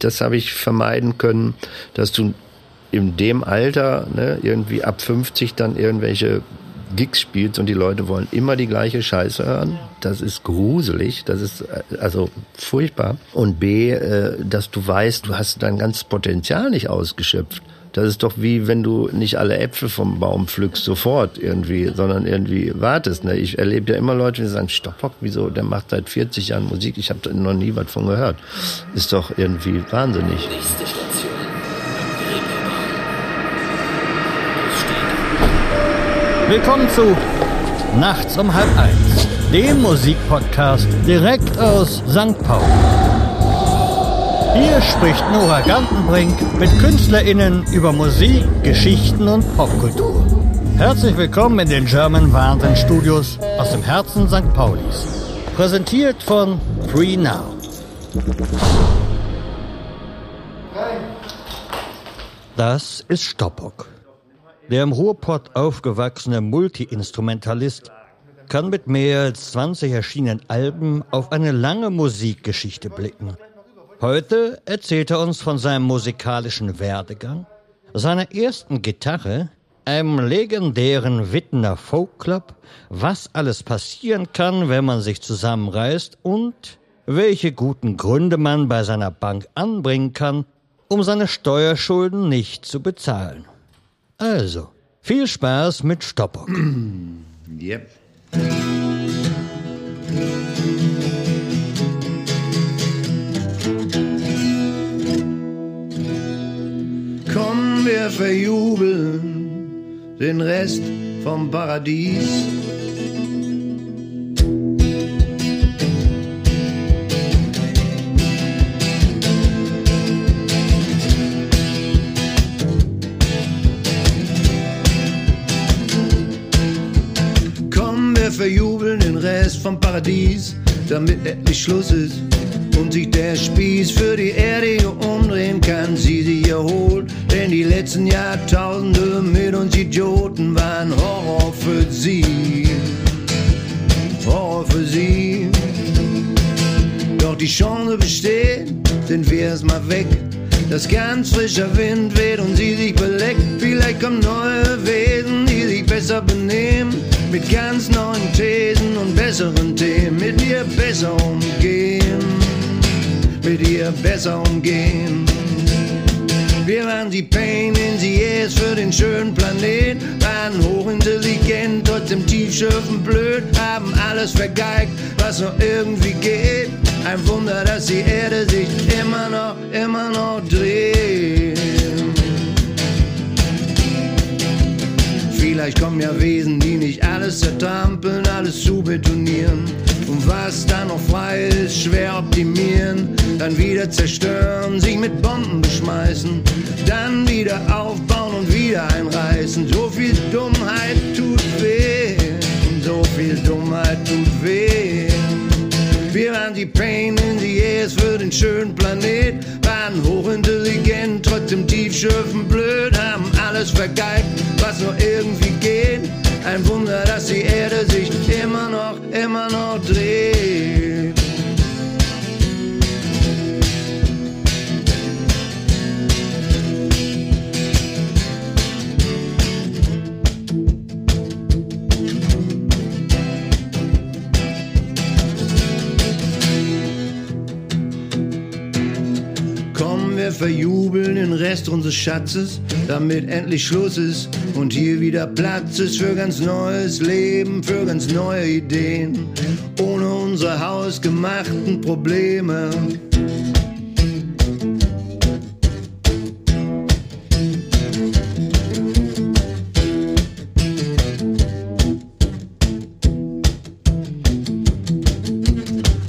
Das habe ich vermeiden können, dass du in dem Alter, ne, irgendwie ab 50 dann irgendwelche Gigs spielst und die Leute wollen immer die gleiche Scheiße hören. Das ist gruselig, das ist äh, also furchtbar. Und B, äh, dass du weißt, du hast dein ganzes Potenzial nicht ausgeschöpft. Das ist doch wie wenn du nicht alle Äpfel vom Baum pflückst sofort irgendwie, sondern irgendwie wartest. Ne? Ich erlebe ja immer Leute, die sagen, Stopp, wieso, der macht seit 40 Jahren Musik, ich habe noch nie was von gehört. Ist doch irgendwie wahnsinnig. Nächste Station. Willkommen zu Nachts um halb eins, dem Musikpodcast direkt aus St. Paul. Hier spricht Nora Gantenbrink mit KünstlerInnen über Musik, Geschichten und Popkultur. Herzlich willkommen in den German Wahnsinn Studios aus dem Herzen St. Paulis. Präsentiert von Free Now. Das ist Stoppock. Der im Ruhrpott aufgewachsene Multiinstrumentalist kann mit mehr als 20 erschienenen Alben auf eine lange Musikgeschichte blicken – Heute erzählt er uns von seinem musikalischen Werdegang, seiner ersten Gitarre, einem legendären Wittener Folkclub, was alles passieren kann, wenn man sich zusammenreißt und welche guten Gründe man bei seiner Bank anbringen kann, um seine Steuerschulden nicht zu bezahlen. Also, viel Spaß mit Stoppock. Yep. Wir verjubeln den Rest vom Paradies. Komm, wir verjubeln den Rest vom Paradies, damit endlich Schluss ist und sich der Spieß für die Erde umdrehen kann, sie sich erholt. Denn die letzten Jahrtausende mit uns Idioten waren Horror für sie. Horror für sie. Doch die Chance besteht, sind wir erstmal weg. Dass ganz frischer Wind weht und sie sich beleckt. Vielleicht kommen neue Wesen, die sich besser benehmen. Mit ganz neuen Thesen und besseren Themen. Mit mir besser umgehen mit ihr besser umgehen. Wir waren die Pain in the Years für den schönen Planet, waren hochintelligent, trotzdem tiefschürfen blöd, haben alles vergeigt, was noch irgendwie geht. Ein Wunder, dass die Erde sich immer noch, immer noch dreht. Vielleicht kommen ja Wesen, die nicht alles zertrampeln, alles zu betonieren. Und was da noch frei ist, schwer optimieren, dann wieder zerstören, sich mit Bomben beschmeißen, dann wieder aufbauen und wieder einreißen. So viel Dummheit tut weh, so viel Dummheit tut weh. Wir waren die Pain in the Years für den schönen Planet, waren hochintelligent, trotzdem tiefschürfen blöd, haben alles vergeigt, was nur irgendwie geht. Ein Wunder, dass die Erde sich immer noch, immer noch dreht. Verjubeln den Rest unseres Schatzes, damit endlich Schluss ist und hier wieder Platz ist für ganz neues Leben, für ganz neue Ideen, ohne unsere hausgemachten Probleme.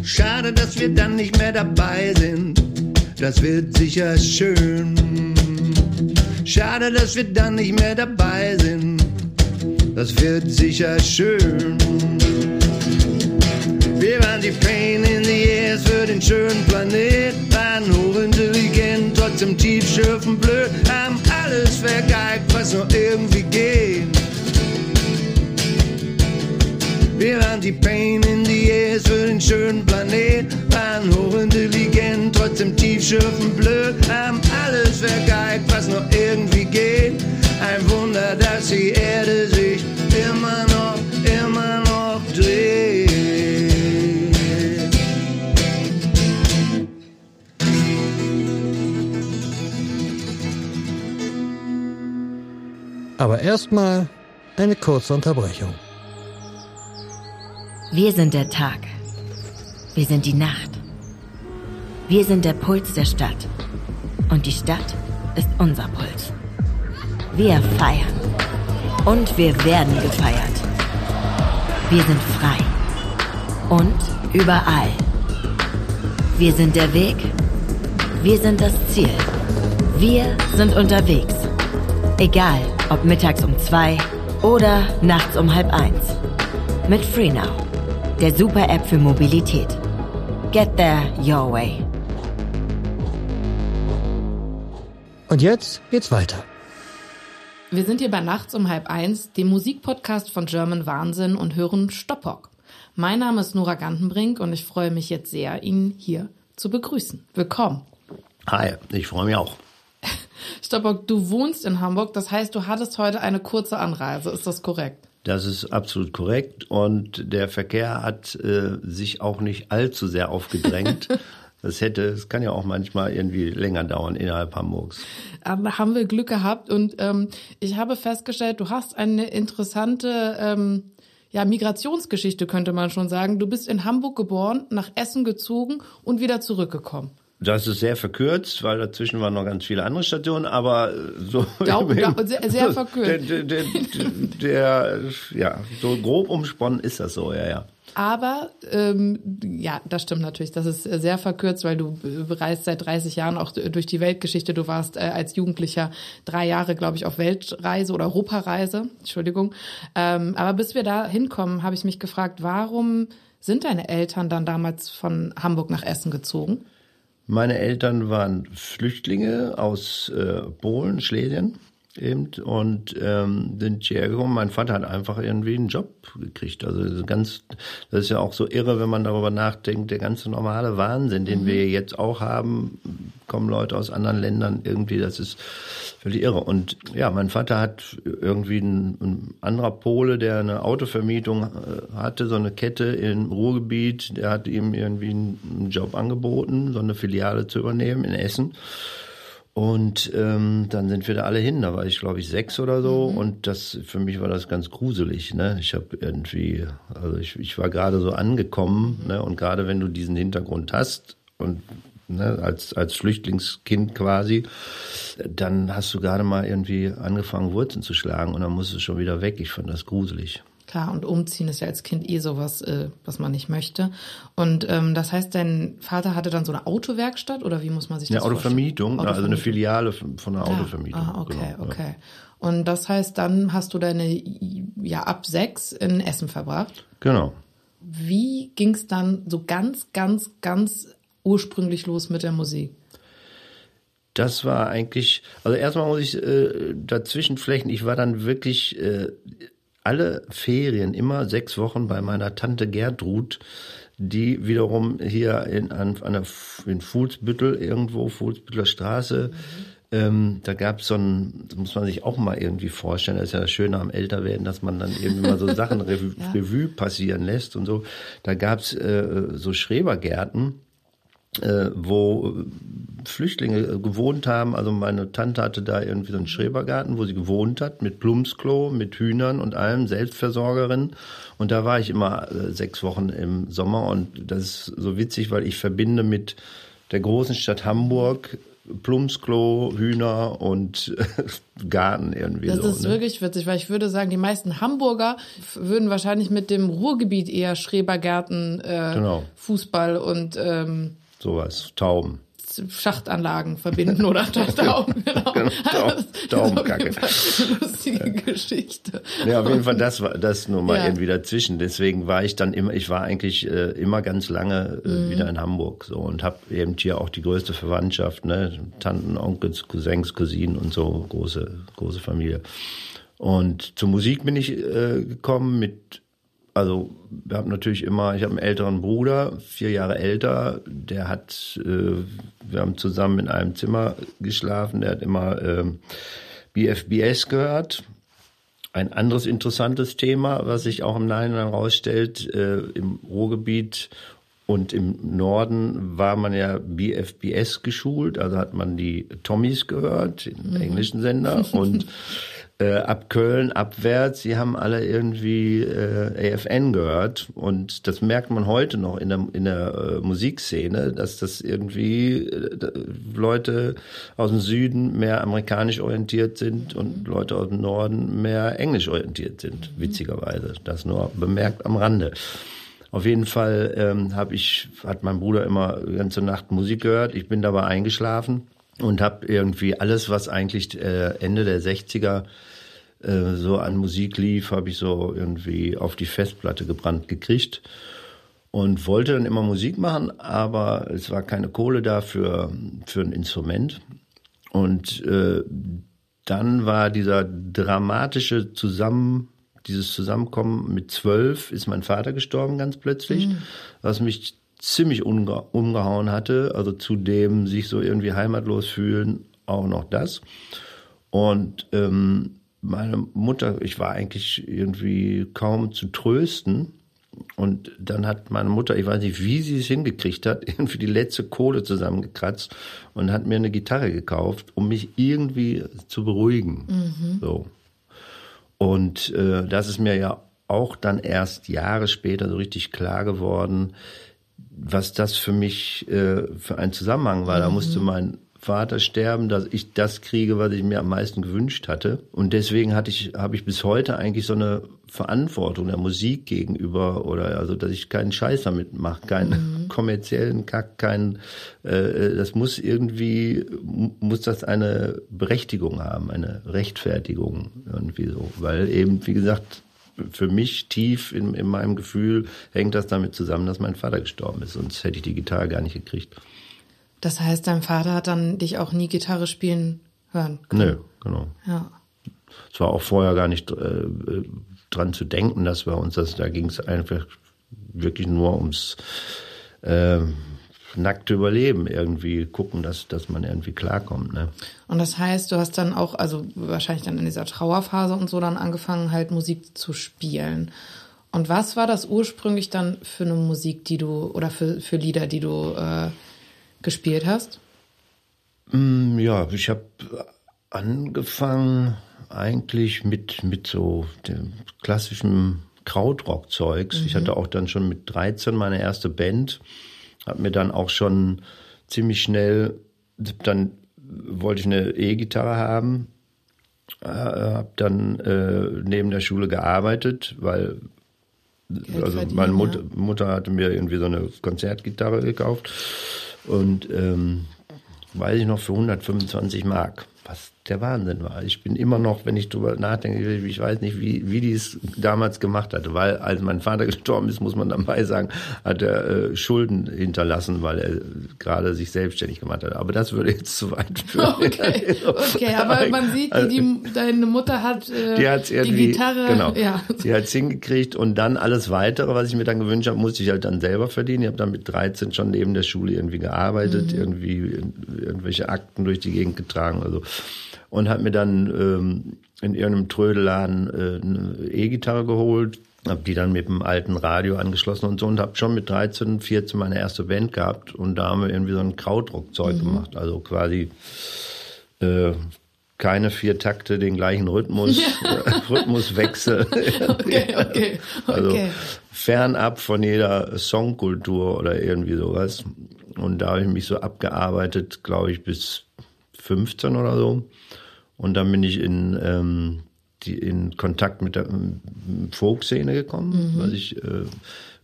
Schade, dass wir dann nicht mehr dabei sind das wird sicher schön. Schade, dass wir dann nicht mehr dabei sind, das wird sicher schön. Wir waren die Pain in the Years für den schönen Planet, waren hochintelligent, trotzdem tiefschürfen blöd, haben alles vergeigt, was nur irgendwie geht. Wir waren die Pain in the Years für den schönen Planet, waren hochintelligent, trotzdem tiefschürfen blöd, haben alles vergeigt, was noch irgendwie geht. Ein Wunder, dass die Erde sich immer noch, immer noch dreht. Aber erstmal eine kurze Unterbrechung. Wir sind der Tag. Wir sind die Nacht. Wir sind der Puls der Stadt. Und die Stadt ist unser Puls. Wir feiern. Und wir werden gefeiert. Wir sind frei. Und überall. Wir sind der Weg. Wir sind das Ziel. Wir sind unterwegs. Egal, ob mittags um zwei oder nachts um halb eins. Mit FreeNow, der Super-App für Mobilität. Get there your way. Und jetzt geht's weiter. Wir sind hier bei Nachts um halb eins, dem Musikpodcast von German Wahnsinn und hören Stoppock. Mein Name ist Nora Gantenbrink und ich freue mich jetzt sehr, ihn hier zu begrüßen. Willkommen. Hi, ich freue mich auch. Stoppock, du wohnst in Hamburg, das heißt, du hattest heute eine kurze Anreise. Ist das korrekt? Das ist absolut korrekt und der Verkehr hat äh, sich auch nicht allzu sehr aufgedrängt. Das hätte, es kann ja auch manchmal irgendwie länger dauern innerhalb Hamburgs. Aber haben wir Glück gehabt und ähm, ich habe festgestellt, du hast eine interessante ähm, ja, Migrationsgeschichte, könnte man schon sagen. Du bist in Hamburg geboren, nach Essen gezogen und wieder zurückgekommen. Das ist sehr verkürzt, weil dazwischen waren noch ganz viele andere Stationen, aber so Ja, ja, sehr, sehr verkürzt. Der, der, der, der, ja, so grob umsponnen ist das so, ja, ja. Aber ähm, ja, das stimmt natürlich. Das ist sehr verkürzt, weil du reist seit 30 Jahren auch durch die Weltgeschichte. Du warst äh, als Jugendlicher drei Jahre, glaube ich, auf Weltreise oder Europareise. Entschuldigung. Ähm, aber bis wir da hinkommen, habe ich mich gefragt, warum sind deine Eltern dann damals von Hamburg nach Essen gezogen? Meine Eltern waren Flüchtlinge aus äh, Polen, Schlesien eben und ähm, sind hierher gekommen. Mein Vater hat einfach irgendwie einen Job gekriegt. Also ganz, das ist ja auch so irre, wenn man darüber nachdenkt. Der ganze normale Wahnsinn, den mhm. wir jetzt auch haben, kommen Leute aus anderen Ländern irgendwie. Das ist völlig irre. Und ja, mein Vater hat irgendwie ein, ein anderer Pole, der eine Autovermietung äh, hatte, so eine Kette im Ruhrgebiet. Der hat ihm irgendwie einen Job angeboten, so eine Filiale zu übernehmen in Essen. Und ähm, dann sind wir da alle hin. Da war ich, glaube ich, sechs oder so. Mhm. Und das für mich war das ganz gruselig. Ne? Ich habe irgendwie, also ich, ich war gerade so angekommen. Ne? Und gerade wenn du diesen Hintergrund hast und ne, als als Flüchtlingskind quasi, dann hast du gerade mal irgendwie angefangen Wurzeln zu schlagen und dann musst du schon wieder weg. Ich fand das gruselig. Klar, und umziehen ist ja als Kind eh sowas, äh, was man nicht möchte. Und ähm, das heißt, dein Vater hatte dann so eine Autowerkstatt oder wie muss man sich das eine Autovermietung, Autovermietung, also eine Filiale von einer. Autovermietung. Ah, okay, genau, okay. Ja. Und das heißt, dann hast du deine ja ab sechs in Essen verbracht. Genau. Wie ging es dann so ganz, ganz, ganz ursprünglich los mit der Musik? Das war eigentlich, also erstmal muss ich äh, dazwischen flächen. Ich war dann wirklich äh, alle Ferien immer sechs Wochen bei meiner Tante Gertrud, die wiederum hier in, an, an der, in Fuhlsbüttel irgendwo, Fuhlsbüttler Straße, mhm. ähm, da gab es so ein, das muss man sich auch mal irgendwie vorstellen, das ist ja das Schöne am Älterwerden, dass man dann irgendwie mal so Sachen Revue, ja. Revue passieren lässt und so. Da gab es äh, so Schrebergärten, wo Flüchtlinge gewohnt haben. Also meine Tante hatte da irgendwie so einen Schrebergarten, wo sie gewohnt hat, mit Plumpsklo, mit Hühnern und allem, Selbstversorgerin. Und da war ich immer äh, sechs Wochen im Sommer und das ist so witzig, weil ich verbinde mit der großen Stadt Hamburg Plumpsklo, Hühner und Garten irgendwie. Das so, ist ne? wirklich witzig, weil ich würde sagen, die meisten Hamburger würden wahrscheinlich mit dem Ruhrgebiet eher Schrebergärten, äh, genau. Fußball und ähm, sowas, Tauben. Schachtanlagen verbinden oder Tauben, genau. genau Taubenkacke. lustige. Geschichte. Ja, auf jeden Fall, das war das nur mal ja. irgendwie dazwischen. Deswegen war ich dann immer, ich war eigentlich äh, immer ganz lange äh, mhm. wieder in Hamburg so und habe eben hier auch die größte Verwandtschaft, ne, Tanten, Onkels, Cousins, Cousinen und so große große Familie. Und zur Musik bin ich äh, gekommen mit also wir haben natürlich immer, ich habe einen älteren Bruder, vier Jahre älter, der hat, äh, wir haben zusammen in einem Zimmer geschlafen, der hat immer äh, BFBS gehört. Ein anderes interessantes Thema, was sich auch im Nachhinein herausstellt, äh, im Ruhrgebiet und im Norden war man ja BFBS geschult, also hat man die Tommys gehört, im mhm. englischen Sender und äh, ab Köln abwärts, sie haben alle irgendwie äh, AFN gehört und das merkt man heute noch in der, in der äh, Musikszene, dass das irgendwie äh, Leute aus dem Süden mehr amerikanisch orientiert sind und Leute aus dem Norden mehr englisch orientiert sind, witzigerweise. Das nur bemerkt am Rande. Auf jeden Fall ähm, habe ich, hat mein Bruder immer die ganze Nacht Musik gehört. Ich bin dabei eingeschlafen und habe irgendwie alles, was eigentlich äh, Ende der 60er äh, so an Musik lief, habe ich so irgendwie auf die Festplatte gebrannt gekriegt und wollte dann immer Musik machen, aber es war keine Kohle da für, für ein Instrument. Und äh, dann war dieser dramatische Zusammen, dieses Zusammenkommen mit zwölf, ist mein Vater gestorben ganz plötzlich, mhm. was mich ziemlich umge umgehauen hatte. Also zudem sich so irgendwie heimatlos fühlen, auch noch das. Und ähm, meine Mutter, ich war eigentlich irgendwie kaum zu trösten. Und dann hat meine Mutter, ich weiß nicht, wie sie es hingekriegt hat, irgendwie die letzte Kohle zusammengekratzt und hat mir eine Gitarre gekauft, um mich irgendwie zu beruhigen. Mhm. So. Und äh, das ist mir ja auch dann erst Jahre später so richtig klar geworden, was das für mich äh, für ein Zusammenhang war. Mhm. Da musste mein Vater sterben, dass ich das kriege, was ich mir am meisten gewünscht hatte. Und deswegen hatte ich, habe ich bis heute eigentlich so eine Verantwortung der Musik gegenüber oder also, dass ich keinen Scheiß damit mache, keinen mhm. kommerziellen Kack, keinen, äh, das muss irgendwie, muss das eine Berechtigung haben, eine Rechtfertigung irgendwie so, weil eben, wie gesagt, für mich tief in, in meinem Gefühl hängt das damit zusammen, dass mein Vater gestorben ist, sonst hätte ich die Gitarre gar nicht gekriegt. Das heißt, dein Vater hat dann dich auch nie Gitarre spielen hören können? Nö, genau. Ja. Es war auch vorher gar nicht äh, dran zu denken, dass wir uns das, da ging es einfach wirklich nur ums äh, nackte Überleben irgendwie gucken, dass, dass man irgendwie klarkommt. Ne? Und das heißt, du hast dann auch, also wahrscheinlich dann in dieser Trauerphase und so dann angefangen, halt Musik zu spielen. Und was war das ursprünglich dann für eine Musik, die du, oder für, für Lieder, die du äh, gespielt hast? Mm, ja, ich habe angefangen eigentlich mit, mit so dem klassischen Krautrock-Zeugs. Mhm. Ich hatte auch dann schon mit 13 meine erste Band, habe mir dann auch schon ziemlich schnell, dann wollte ich eine E-Gitarre haben, äh, habe dann äh, neben der Schule gearbeitet, weil also meine Mutter, Mutter hatte mir irgendwie so eine Konzertgitarre gekauft und ähm, weiß ich noch für 125 Mark. Was der Wahnsinn war. Ich bin immer noch, wenn ich drüber nachdenke, ich weiß nicht, wie, wie die es damals gemacht hatte, weil als mein Vater gestorben ist, muss man dabei sagen, hat er äh, Schulden hinterlassen, weil er gerade sich selbstständig gemacht hat. Aber das würde jetzt zu weit führen. Okay, okay aber man sieht, die, die, deine Mutter hat äh, die, hat's die Gitarre. Genau, ja. die hat es hingekriegt und dann alles Weitere, was ich mir dann gewünscht habe, musste ich halt dann selber verdienen. Ich habe dann mit 13 schon neben der Schule irgendwie gearbeitet, mhm. irgendwie irgendwelche Akten durch die Gegend getragen. Also und habe mir dann ähm, in irgendeinem Trödelladen äh, eine E-Gitarre geholt, habe die dann mit dem alten Radio angeschlossen und so und habe schon mit 13, 14 meine erste Band gehabt und da haben wir irgendwie so ein Krautrockzeug mhm. gemacht, also quasi äh, keine vier Takte, den gleichen Rhythmus. Rhythmuswechsel. okay, okay, also okay. fernab von jeder Songkultur oder irgendwie sowas. Und da habe ich mich so abgearbeitet, glaube ich, bis 15 oder so. Und dann bin ich in, ähm, die, in Kontakt mit der ähm, Folk-Szene gekommen, mhm. weil ich äh,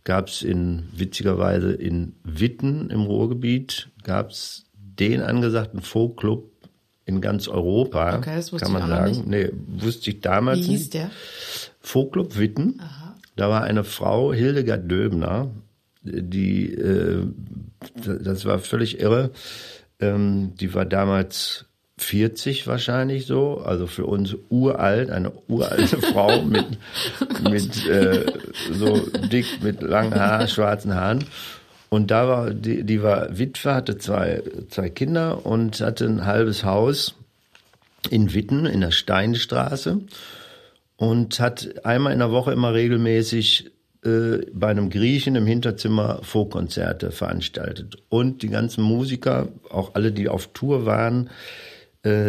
gab es in witzigerweise in Witten im Ruhrgebiet gab es den angesagten Folk-Club in ganz Europa, okay, das wusste kann man ich sagen. Nicht. Nee, wusste ich damals Wie hieß nicht. der? Folklub Witten. Aha. Da war eine Frau, Hildegard Döbner, die, äh, das war völlig irre. Ähm, die war damals 40 wahrscheinlich so, also für uns uralt, eine uralte Frau mit, mit äh, so dick, mit langen Haaren, schwarzen Haaren. Und da war, die, die war Witwe, hatte zwei, zwei Kinder und hatte ein halbes Haus in Witten, in der Steinstraße. Und hat einmal in der Woche immer regelmäßig äh, bei einem Griechen im Hinterzimmer Folkkonzerte veranstaltet. Und die ganzen Musiker, auch alle, die auf Tour waren,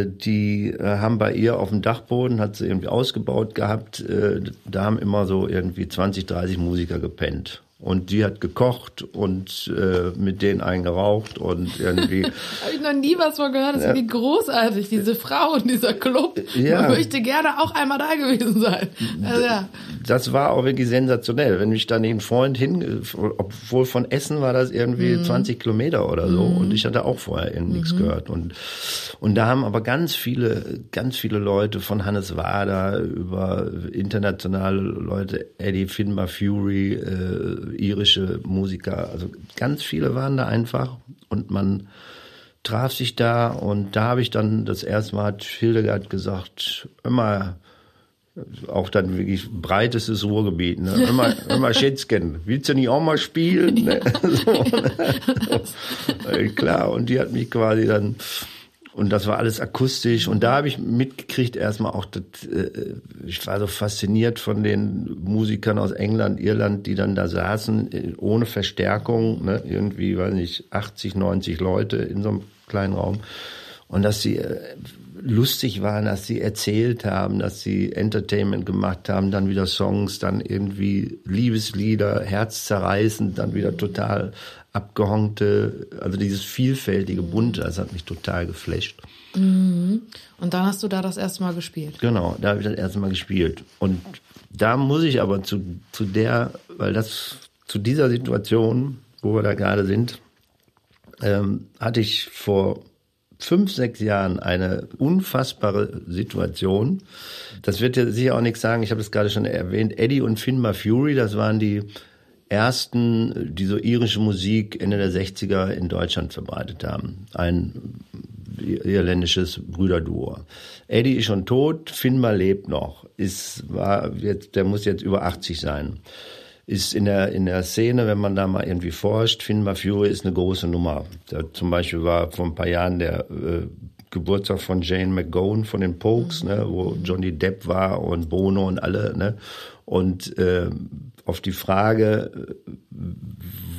die äh, haben bei ihr auf dem Dachboden, hat sie irgendwie ausgebaut gehabt, äh, da haben immer so irgendwie 20, 30 Musiker gepennt. Und die hat gekocht und äh, mit denen eingeraucht und irgendwie. Habe ich noch nie was von gehört. Das ist ja. wie großartig, diese Frau und dieser Club. Ja. Man möchte gerne auch einmal da gewesen sein. Also, ja. Das war auch wirklich sensationell. Wenn mich dann ein Freund hin, obwohl von Essen war das irgendwie mhm. 20 Kilometer oder so. Mhm. Und ich hatte auch vorher irgendwie mhm. nichts gehört. Und, und da haben aber ganz viele, ganz viele Leute von Hannes Wader über internationale Leute, Eddie Finbar Fury, äh, irische Musiker, also ganz viele waren da einfach und man traf sich da und da habe ich dann das erste Mal hat Hildegard gesagt, immer auch dann wirklich breitestes Ruhrgebiet. Ne? Immer, immer Schätzchen, willst du nicht auch mal spielen? Ne? So, ne? Klar, und die hat mich quasi dann und das war alles akustisch. Und da habe ich mitgekriegt erstmal auch, das, äh, ich war so fasziniert von den Musikern aus England, Irland, die dann da saßen, äh, ohne Verstärkung, ne? irgendwie, weiß nicht, 80, 90 Leute in so einem kleinen Raum. Und dass sie äh, lustig waren, dass sie erzählt haben, dass sie Entertainment gemacht haben, dann wieder Songs, dann irgendwie Liebeslieder, herzzerreißend, dann wieder total abgehonkte, also dieses vielfältige, bunte, das hat mich total geflasht. Mhm. Und dann hast du da das erste Mal gespielt? Genau, da habe ich das erste Mal gespielt. Und da muss ich aber zu, zu der, weil das zu dieser Situation, wo wir da gerade sind, ähm, hatte ich vor fünf, sechs Jahren eine unfassbare Situation. Das wird ja sicher auch nichts sagen. Ich habe es gerade schon erwähnt. Eddie und Finma Fury, das waren die ersten, die so irische Musik Ende der 60er in Deutschland verbreitet haben. Ein irländisches Brüderduo. Eddie ist schon tot, Finma lebt noch. Ist, war jetzt, der muss jetzt über 80 sein. Ist in der, in der Szene, wenn man da mal irgendwie forscht, Finma Fury ist eine große Nummer. Da zum Beispiel war vor ein paar Jahren der äh, Geburtstag von Jane McGowan von den Pokes, ne, wo Johnny Depp war und Bono und alle, ne. Und äh, auf die Frage,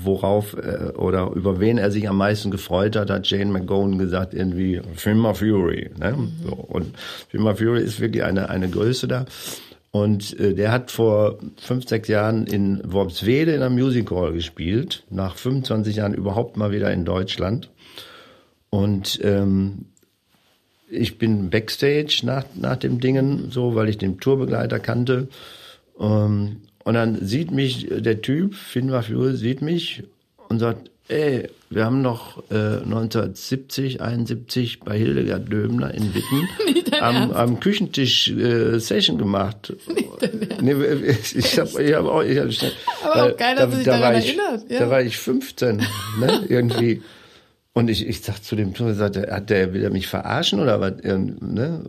worauf äh, oder über wen er sich am meisten gefreut hat, hat Jane McGowan gesagt, irgendwie Film of Fury. Ne? Mhm. So, und Film of Fury ist wirklich eine, eine Größe da. Und äh, der hat vor fünf, sechs Jahren in Worpswede in einem Music Hall gespielt, nach 25 Jahren überhaupt mal wieder in Deutschland. Und ähm, ich bin Backstage nach, nach dem Dingen, so, weil ich den Tourbegleiter kannte. Ähm, und dann sieht mich der Typ, Finn Wafjur, sieht mich und sagt, ey, wir haben noch äh, 1970, 71 bei Hildegard Döbner in Witten am, am, Küchentisch äh, Session gemacht. Nee, ich hab, ich hab auch, ich hab, Aber auch geil, dass da, du dich da daran erinnert. Ja. Da war ich 15, ne, irgendwie. Und ich, ich sag zu dem Tour, sagte, hat der, will er mich verarschen oder was? Ne?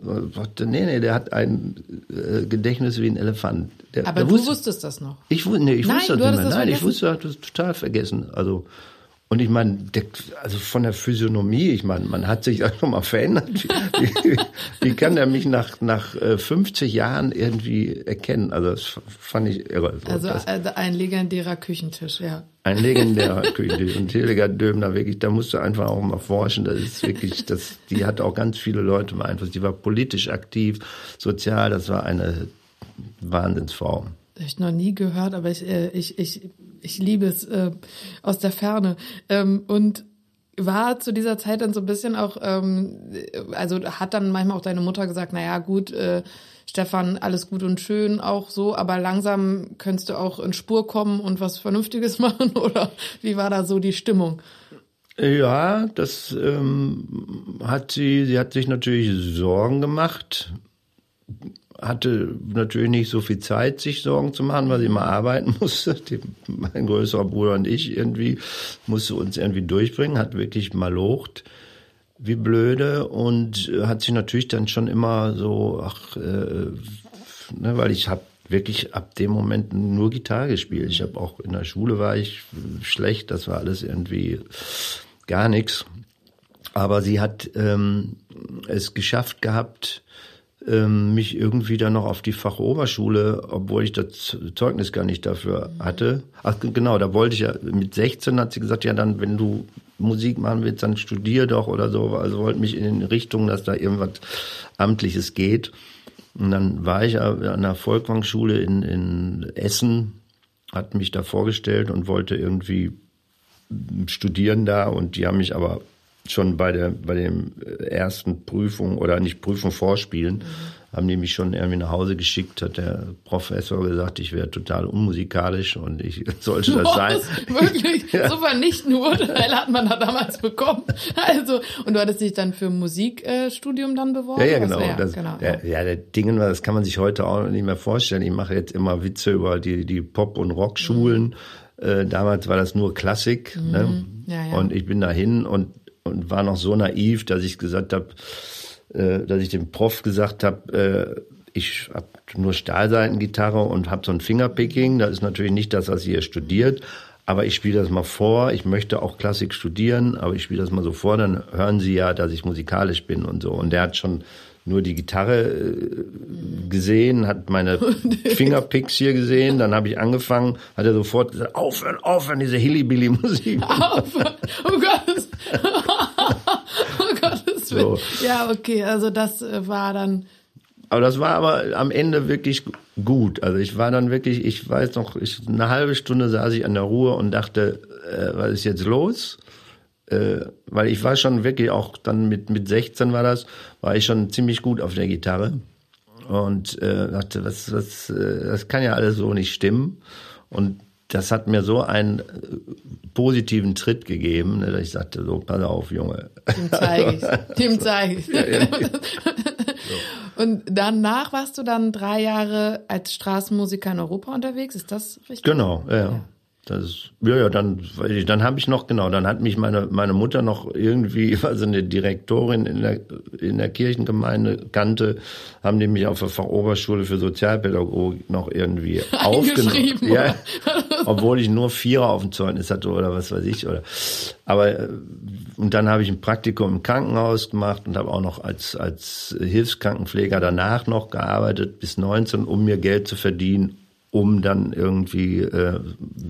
Nee, nee, der hat ein äh, Gedächtnis wie ein Elefant. Der, Aber der du wusste, wusstest das noch? Ich, nee, ich Nein, wusste das nicht mehr. Nein, ich wusste, das total vergessen. Also, und ich meine, also von der Physiognomie, ich meine, man hat sich auch mal verändert. Wie, wie, kann der mich nach, nach 50 äh, Jahren irgendwie erkennen? Also das fand ich irre. Also das, äh, ein legendärer Küchentisch, ja. Ein legendärer Küchentisch. Und Hildegard Döbner, wirklich, da musst du einfach auch mal forschen. Das ist wirklich, das, die hat auch ganz viele Leute beeinflusst. Die war politisch aktiv, sozial, das war eine Wahnsinnsfrau. Ich noch nie gehört, aber ich, äh, ich, ich ich liebe es äh, aus der Ferne. Ähm, und war zu dieser Zeit dann so ein bisschen auch, ähm, also hat dann manchmal auch deine Mutter gesagt, naja, gut, äh, Stefan, alles gut und schön auch so, aber langsam könntest du auch in Spur kommen und was Vernünftiges machen oder wie war da so die Stimmung? Ja, das ähm, hat sie, sie hat sich natürlich Sorgen gemacht hatte natürlich nicht so viel Zeit, sich Sorgen zu machen, weil sie immer arbeiten musste. Die, mein größerer Bruder und ich irgendwie musste uns irgendwie durchbringen, hat wirklich malocht. wie blöde und äh, hat sich natürlich dann schon immer so, ach, äh, ne, weil ich habe wirklich ab dem Moment nur Gitarre gespielt. Ich habe auch in der Schule war ich schlecht, das war alles irgendwie gar nichts. Aber sie hat ähm, es geschafft gehabt, ähm, mich irgendwie dann noch auf die Fachoberschule, obwohl ich das Zeugnis gar nicht dafür hatte. Ach genau, da wollte ich ja, mit 16 hat sie gesagt, ja dann, wenn du Musik machen willst, dann studier doch oder so. Also wollte mich in Richtung, dass da irgendwas Amtliches geht. Und dann war ich an der Volkwang-Schule in, in Essen, hat mich da vorgestellt und wollte irgendwie studieren da und die haben mich aber schon bei der bei dem ersten Prüfung oder nicht Prüfung vorspielen, mhm. haben die mich schon irgendwie nach Hause geschickt, hat der Professor gesagt, ich wäre total unmusikalisch und ich sollte das sein. Wirklich, ja. so vernichtende Urteile hat man da damals bekommen. Also, und du hattest dich dann für Musikstudium dann beworben? Ja, ja, genau. Ja, das, genau der, ja, der Dingen, das kann man sich heute auch nicht mehr vorstellen. Ich mache jetzt immer Witze über die, die Pop- und Rockschulen. Mhm. Äh, damals war das nur Klassik. Ne? Mhm. Ne? Ja, ja. Und ich bin dahin und und war noch so naiv, dass ich gesagt habe, äh, dass ich dem Prof gesagt habe, äh, ich habe nur Stahlseitengitarre und habe so ein Fingerpicking. Das ist natürlich nicht das, was ihr studiert. Aber ich spiele das mal vor. Ich möchte auch Klassik studieren, aber ich spiele das mal so vor. Dann hören Sie ja, dass ich musikalisch bin und so. Und der hat schon nur die Gitarre äh, gesehen, hat meine Fingerpicks hier gesehen, dann habe ich angefangen, hat er sofort gesagt, aufhören, aufhören, diese Hillybilly-Musik. Aufhören, oh Gott. So. Ja, okay, also das äh, war dann... Aber das war aber am Ende wirklich gut. Also ich war dann wirklich, ich weiß noch, ich, eine halbe Stunde saß ich an der Ruhe und dachte, äh, was ist jetzt los? äh, weil ich war schon wirklich auch dann mit, mit 16 war das, war ich schon ziemlich gut auf der Gitarre und äh, dachte, was, was, äh, das kann ja alles so nicht stimmen. Und das hat mir so einen äh, positiven Tritt gegeben, ne, dass ich sagte, so, pass auf, Junge. Dem zeige ich. Dem zeige ich. Und danach warst du dann drei Jahre als Straßenmusiker in Europa unterwegs, ist das richtig? Genau, ja. ja. Das, ja, ja, dann, dann habe ich noch, genau, dann hat mich meine, meine Mutter noch irgendwie, also eine Direktorin in der, in der Kirchengemeinde kannte, haben die mich auf der Fachoberschule für Sozialpädagogik noch irgendwie aufgenommen. Ja, obwohl ich nur Vierer auf dem Zeugnis hatte oder was weiß ich, oder, aber, äh, und dann habe ich ein Praktikum im Krankenhaus gemacht und habe auch noch als, als Hilfskrankenpfleger danach noch gearbeitet bis 19, um mir Geld zu verdienen, um dann irgendwie äh,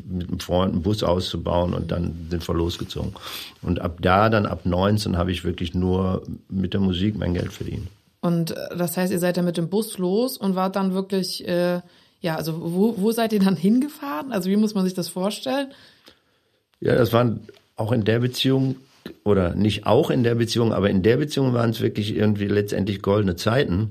mit einem Freund einen Bus auszubauen und dann sind wir losgezogen. Und ab da, dann ab 19, habe ich wirklich nur mit der Musik mein Geld verdient. Und äh, das heißt, ihr seid dann mit dem Bus los und wart dann wirklich, äh, ja, also wo, wo seid ihr dann hingefahren? Also wie muss man sich das vorstellen? Ja, das waren auch in der Beziehung oder nicht auch in der Beziehung, aber in der Beziehung waren es wirklich irgendwie letztendlich goldene Zeiten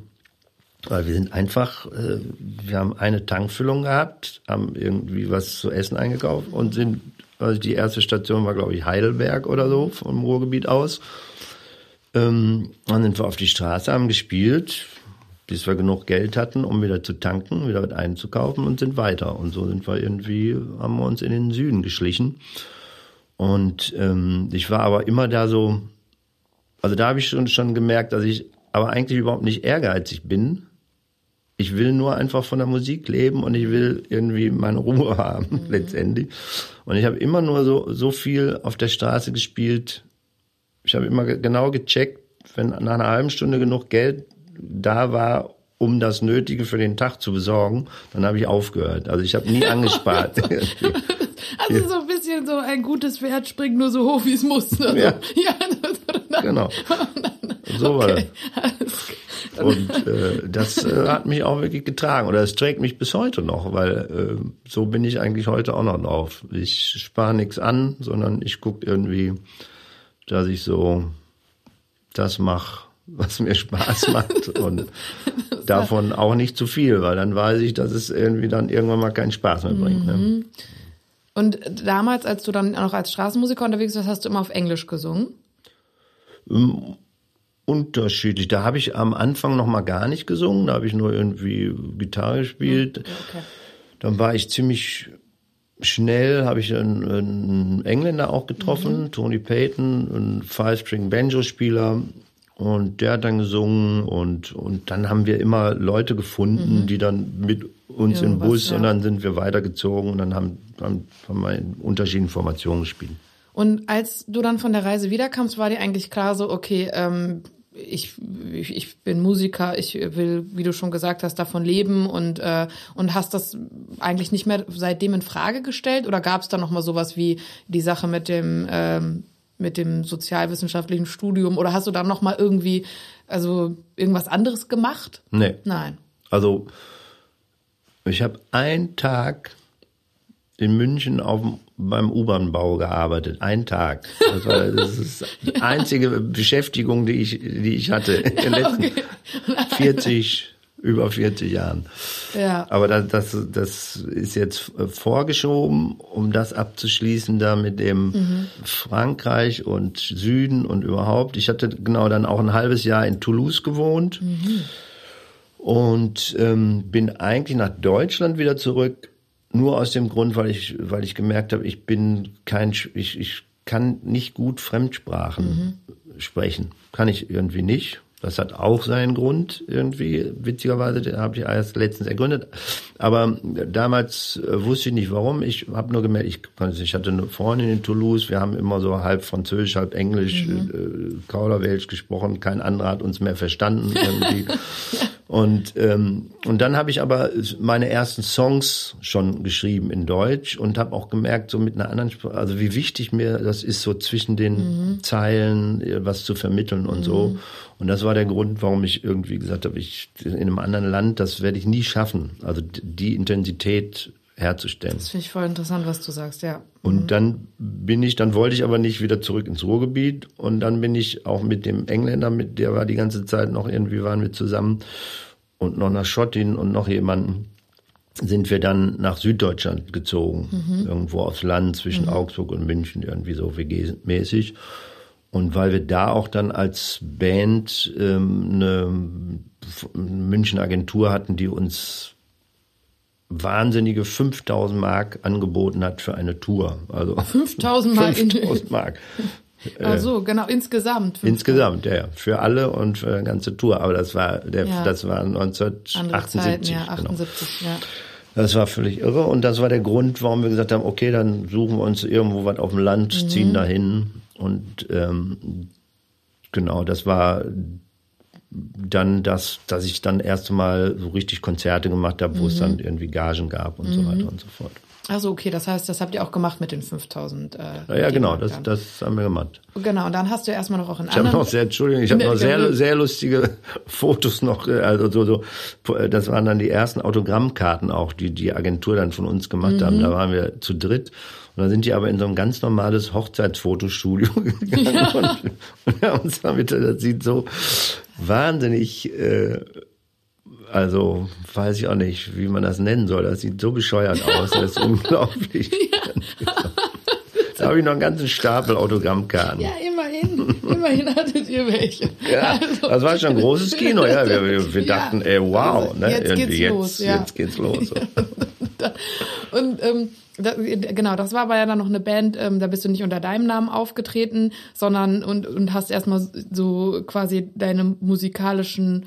weil wir sind einfach, äh, wir haben eine Tankfüllung gehabt, haben irgendwie was zu essen eingekauft und sind, also die erste Station war, glaube ich, Heidelberg oder so, vom Ruhrgebiet aus. Ähm, dann sind wir auf die Straße, haben gespielt, bis wir genug Geld hatten, um wieder zu tanken, wieder was einzukaufen und sind weiter. Und so sind wir irgendwie, haben wir uns in den Süden geschlichen. Und ähm, ich war aber immer da so, also da habe ich schon, schon gemerkt, dass ich aber eigentlich überhaupt nicht ehrgeizig bin, ich will nur einfach von der Musik leben und ich will irgendwie meine Ruhe haben, mhm. letztendlich. Und ich habe immer nur so, so viel auf der Straße gespielt. Ich habe immer genau gecheckt, wenn nach einer halben Stunde genug Geld da war, um das Nötige für den Tag zu besorgen, dann habe ich aufgehört. Also ich habe nie angespart. also so ein bisschen so ein gutes Pferd springt nur so hoch, wie es muss. Ne? Ja. ja. genau. So war das. Und äh, das äh, hat mich auch wirklich getragen. Oder es trägt mich bis heute noch, weil äh, so bin ich eigentlich heute auch noch drauf. Ich spare nichts an, sondern ich gucke irgendwie, dass ich so das mache, was mir Spaß macht. Und davon auch nicht zu viel, weil dann weiß ich, dass es irgendwie dann irgendwann mal keinen Spaß mehr bringt. Ne? Mhm. Und damals, als du dann noch als Straßenmusiker unterwegs warst, hast du immer auf Englisch gesungen? Ähm, unterschiedlich. Da habe ich am Anfang noch mal gar nicht gesungen, da habe ich nur irgendwie Gitarre gespielt. Okay. Dann war ich ziemlich schnell habe ich einen, einen Engländer auch getroffen, Mhm. Tony Payton, ein Five-String-Banjo-Spieler. Und der hat dann gesungen und, und dann haben wir immer Leute gefunden, die dann mit uns im Mhm. Irgendwas, Bus ja. und dann sind wir weitergezogen und dann haben, haben, haben wir in unterschiedlichen Formationen gespielt. Und als du dann von der Reise wiederkamst, war dir eigentlich klar so, okay, ähm, ich, ich, ich bin Musiker, ich will, wie du schon gesagt hast, davon leben und, äh, und hast das eigentlich nicht mehr seitdem in Frage gestellt? Oder gab es da nochmal sowas wie die Sache mit dem, ähm, mit dem sozialwissenschaftlichen Studium? Oder hast du dann nochmal irgendwie, also irgendwas anderes gemacht? Nee. Nein. Also ich habe einen Tag in München auf beim U-Bahn-Bau gearbeitet. Einen Tag. Das, war, das ist die einzige Beschäftigung, die ich, die ich hatte in den letzten 40, über 40 Jahren. Ja. Aber das, das, das ist jetzt vorgeschoben, um das abzuschließen da mit dem Frankreich und Süden und überhaupt. Ich hatte genau dann auch ein halbes Jahr in Toulouse gewohnt und ähm, bin eigentlich nach Deutschland wieder zurück, nur aus dem Grund, weil ich, weil ich gemerkt habe, ich bin kein, ich, ich kann nicht gut Fremdsprachen sprechen. Kann ich irgendwie nicht. Das hat auch seinen Grund irgendwie, witzigerweise, den habe ich erst letztens ergründet. Aber damals äh, wusste ich nicht warum. Ich habe nur gemerkt, ich, ich hatte eine Freundin in Toulouse, wir haben immer so halb Französisch, halb Englisch, äh, Kauderwelsch gesprochen. Kein anderer hat uns mehr verstanden irgendwie. Und, ähm, und dann habe ich aber meine ersten Songs schon geschrieben in Deutsch und habe auch gemerkt, so mit einer anderen Sprache, also wie wichtig mir das ist, so zwischen den Zeilen äh, was zu vermitteln und so. Und das war der Grund, warum ich irgendwie gesagt habe, ich in einem anderen Land, das werde ich nie schaffen. Also die Intensität herzustellen. Das finde ich voll interessant, was du sagst, ja. Und dann bin ich, dann wollte ich aber nicht wieder zurück ins Ruhrgebiet. Und dann bin ich auch mit dem Engländer, mit der war die ganze Zeit noch irgendwie waren wir zusammen und noch nach Schottin und noch jemanden sind wir dann nach Süddeutschland gezogen, irgendwo aufs Land zwischen Augsburg und München, irgendwie so WG-mäßig. Und weil wir da auch dann als Band ähm, eine München Agentur hatten, die uns wahnsinnige 5000 Mark angeboten hat für eine Tour. Also 5000 Mal in- 5000 Mark. Ach so, genau, insgesamt. Insgesamt, ja, ja. Für alle und für eine ganze Tour. Aber das war, der, Ja. das war Andere 1978. Zeiten, ja, genau. 78, ja. Das war völlig irre und das war der Grund, warum wir gesagt haben, okay, dann suchen wir uns irgendwo was auf dem Land, Mhm. ziehen dahin und ähm, genau, das war dann das, dass ich dann erst mal so richtig Konzerte gemacht habe, wo es Mhm. dann irgendwie Gagen gab und so weiter und so fort. Also okay, das heißt, das habt ihr auch gemacht mit den 5000. Äh, Ja, ja genau, das, dann. das haben wir gemacht. Genau, und dann hast du erstmal noch auch in Ich habe noch sehr, Entschuldigung, ich habe noch sehr, sehr lustige Fotos noch, äh, also so, so, äh, das waren dann die ersten Autogrammkarten auch, die die Agentur dann von uns gemacht haben. Mhm. Da waren wir zu dritt. Und dann sind die aber in so ein ganz normales Hochzeitsfotostudio gegangen und, und haben uns damit, das sieht so wahnsinnig, äh, also weiß ich auch nicht, wie man das nennen soll. Das sieht so bescheuert aus, das ist unglaublich. Da habe ich noch einen ganzen Stapel Autogrammkarten. ja, immerhin, hattet ihr welche. Ja, Also- das war schon ein großes Kino, ja. Wir, wir, wir Ja. dachten, ey, wow, Also, ne? jetzt irgendwie geht's jetzt, los, ja. jetzt geht's los. Und ähm, da, genau, das war aber ja dann noch eine Band, ähm, da bist du nicht unter deinem Namen aufgetreten, sondern und, und hast erstmal so quasi deine musikalischen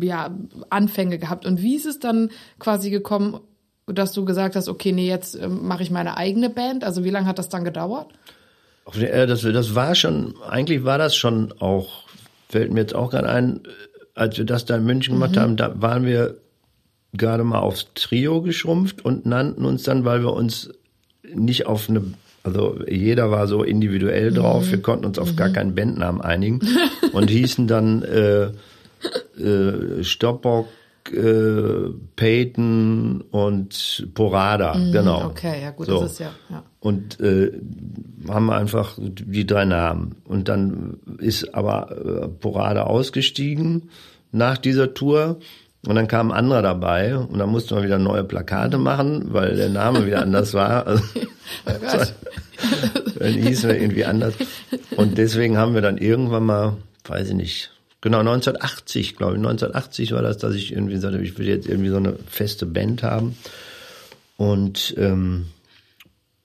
ja, Anfänge gehabt. Und wie ist es dann quasi gekommen, dass du gesagt hast, okay, nee, jetzt ähm, mache ich meine eigene Band? Also wie lange hat das dann gedauert? Äh, Das, das war schon, eigentlich war das schon auch, fällt mir jetzt auch gerade ein, äh, als wir das da in München gemacht Mhm. haben, da waren wir gerade mal aufs Trio geschrumpft und nannten uns dann, weil wir uns nicht auf eine, also jeder war so individuell drauf, Mhm. wir konnten uns auf gar keinen Bandnamen einigen und hießen dann äh, äh, Stoppock, äh, Peyton und Porada, genau. Mhm, Okay, ja gut, So. das ist ja, ja. Und äh, haben einfach die drei Namen. Und dann ist aber äh, Porade ausgestiegen nach dieser Tour. Und dann kam ein anderer dabei und dann mussten wir wieder neue Plakate machen, weil der Name wieder anders war. Also, dann hießen wir irgendwie anders. Und deswegen haben wir dann irgendwann mal, weiß ich nicht, genau 1980, glaube ich, 1980 war das, dass ich irgendwie sagte, ich will jetzt irgendwie so eine feste Band haben. Und ähm,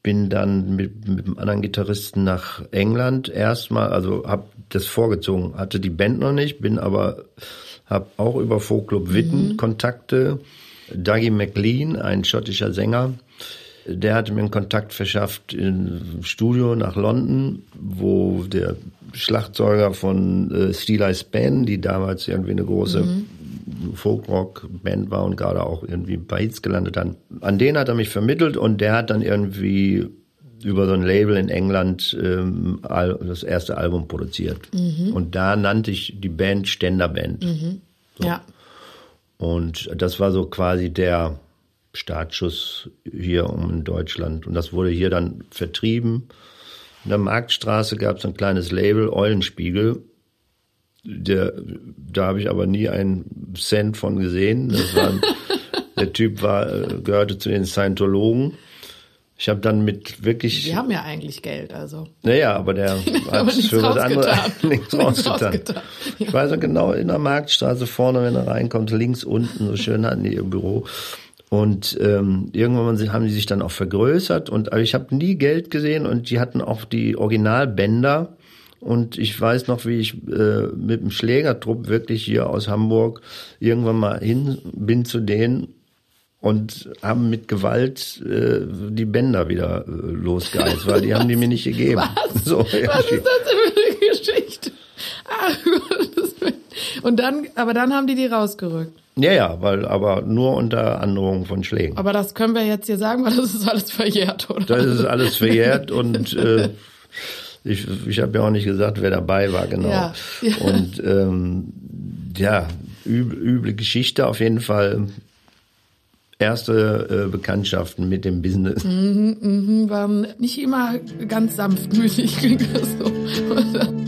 bin dann mit, mit einem anderen Gitarristen nach England erstmal, also habe das vorgezogen, hatte die Band noch nicht, bin aber habe auch über Folkclub Witten mhm. Kontakte. Dougie McLean, ein schottischer Sänger, der hatte mir einen Kontakt verschafft im Studio nach London, wo der Schlagzeuger von äh, Steel Eyes Band, die damals irgendwie eine große mhm. Folkrock-Band war und gerade auch irgendwie bei Hits gelandet hat. An den hat er mich vermittelt und der hat dann irgendwie über so ein Label in England ähm, das erste Album produziert. Mhm. Und da nannte ich die Band Ständerband. Mhm. So. Ja. Und das war so quasi der Startschuss hier um in Deutschland. Und das wurde hier dann vertrieben. In der Marktstraße gab es ein kleines Label, Eulenspiegel. Der, da habe ich aber nie einen Cent von gesehen. War, der Typ war, äh, gehörte zu den Scientologen. Ich habe dann mit wirklich. Die haben ja eigentlich Geld, also. Naja, aber der hat für was anderes nichts rausgetan. rausgetan. Ja. Ich weiß noch genau, in der Marktstraße vorne, wenn er reinkommt, links unten, so schön hatten die ihr Büro. Und ähm, irgendwann haben sie sich dann auch vergrößert und aber ich habe nie Geld gesehen und die hatten auch die Originalbänder. Und ich weiß noch, wie ich äh, mit dem Schlägertrupp wirklich hier aus Hamburg irgendwann mal hin bin zu denen und haben mit Gewalt äh, die Bänder wieder äh, losgeheizt, weil die haben die mir nicht gegeben. Was, so, Was ist das für eine Geschichte? Und dann, aber dann haben die die rausgerückt. Ja, ja, weil aber nur unter Androhung von Schlägen. Aber das können wir jetzt hier sagen, weil das ist alles verjährt, oder? Das ist alles verjährt und äh, ich, ich habe ja auch nicht gesagt, wer dabei war, genau. Ja, ja. Und ähm, ja, üble, üble Geschichte auf jeden Fall. Erste äh, Bekanntschaften mit dem Business. Mhm, mhm, waren nicht immer ganz sanftmütig, klingt das so.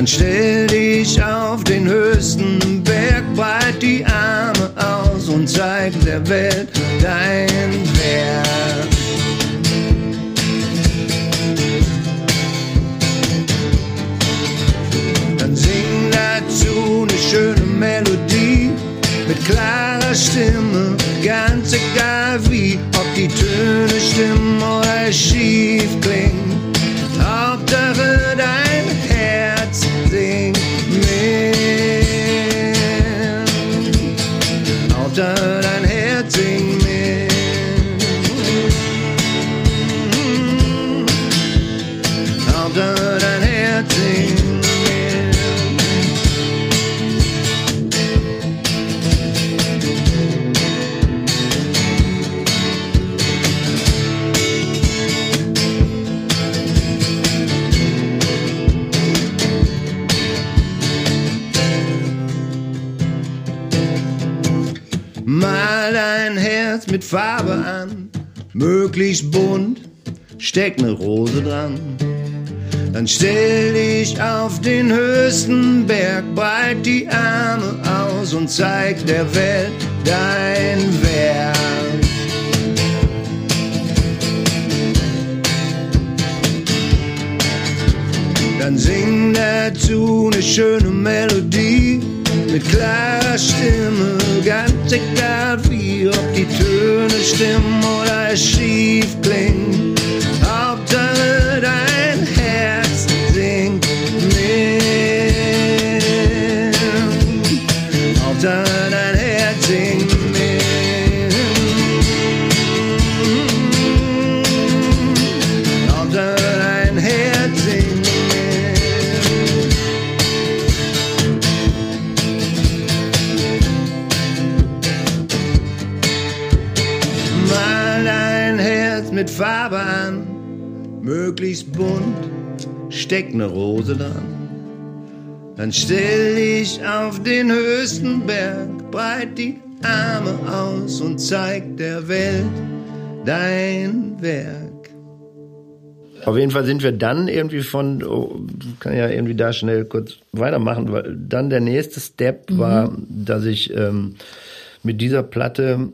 Dann stell dich auf den höchsten Berg, breit die Arme aus und zeig der Welt Farbe an, möglichst bunt, steck ne Rose dran. Dann stell dich auf den höchsten Berg, breit die Arme aus und zeig der Welt dein Werk. Dann sing dazu ne schöne Melodie mit klarer Stimme, ganz egal wie, ob die Töne stimmen oder es schief klingt. Hauptsache mit Farbe an, möglichst bunt, steck ne Rose dran. Dann stell dich auf den höchsten Berg, breit die Arme aus und zeig der Welt dein Werk. Auf jeden Fall sind wir dann irgendwie von, oh, kann ja irgendwie da schnell kurz weitermachen, weil dann der nächste Step war, dass ich ähm, mit dieser Platte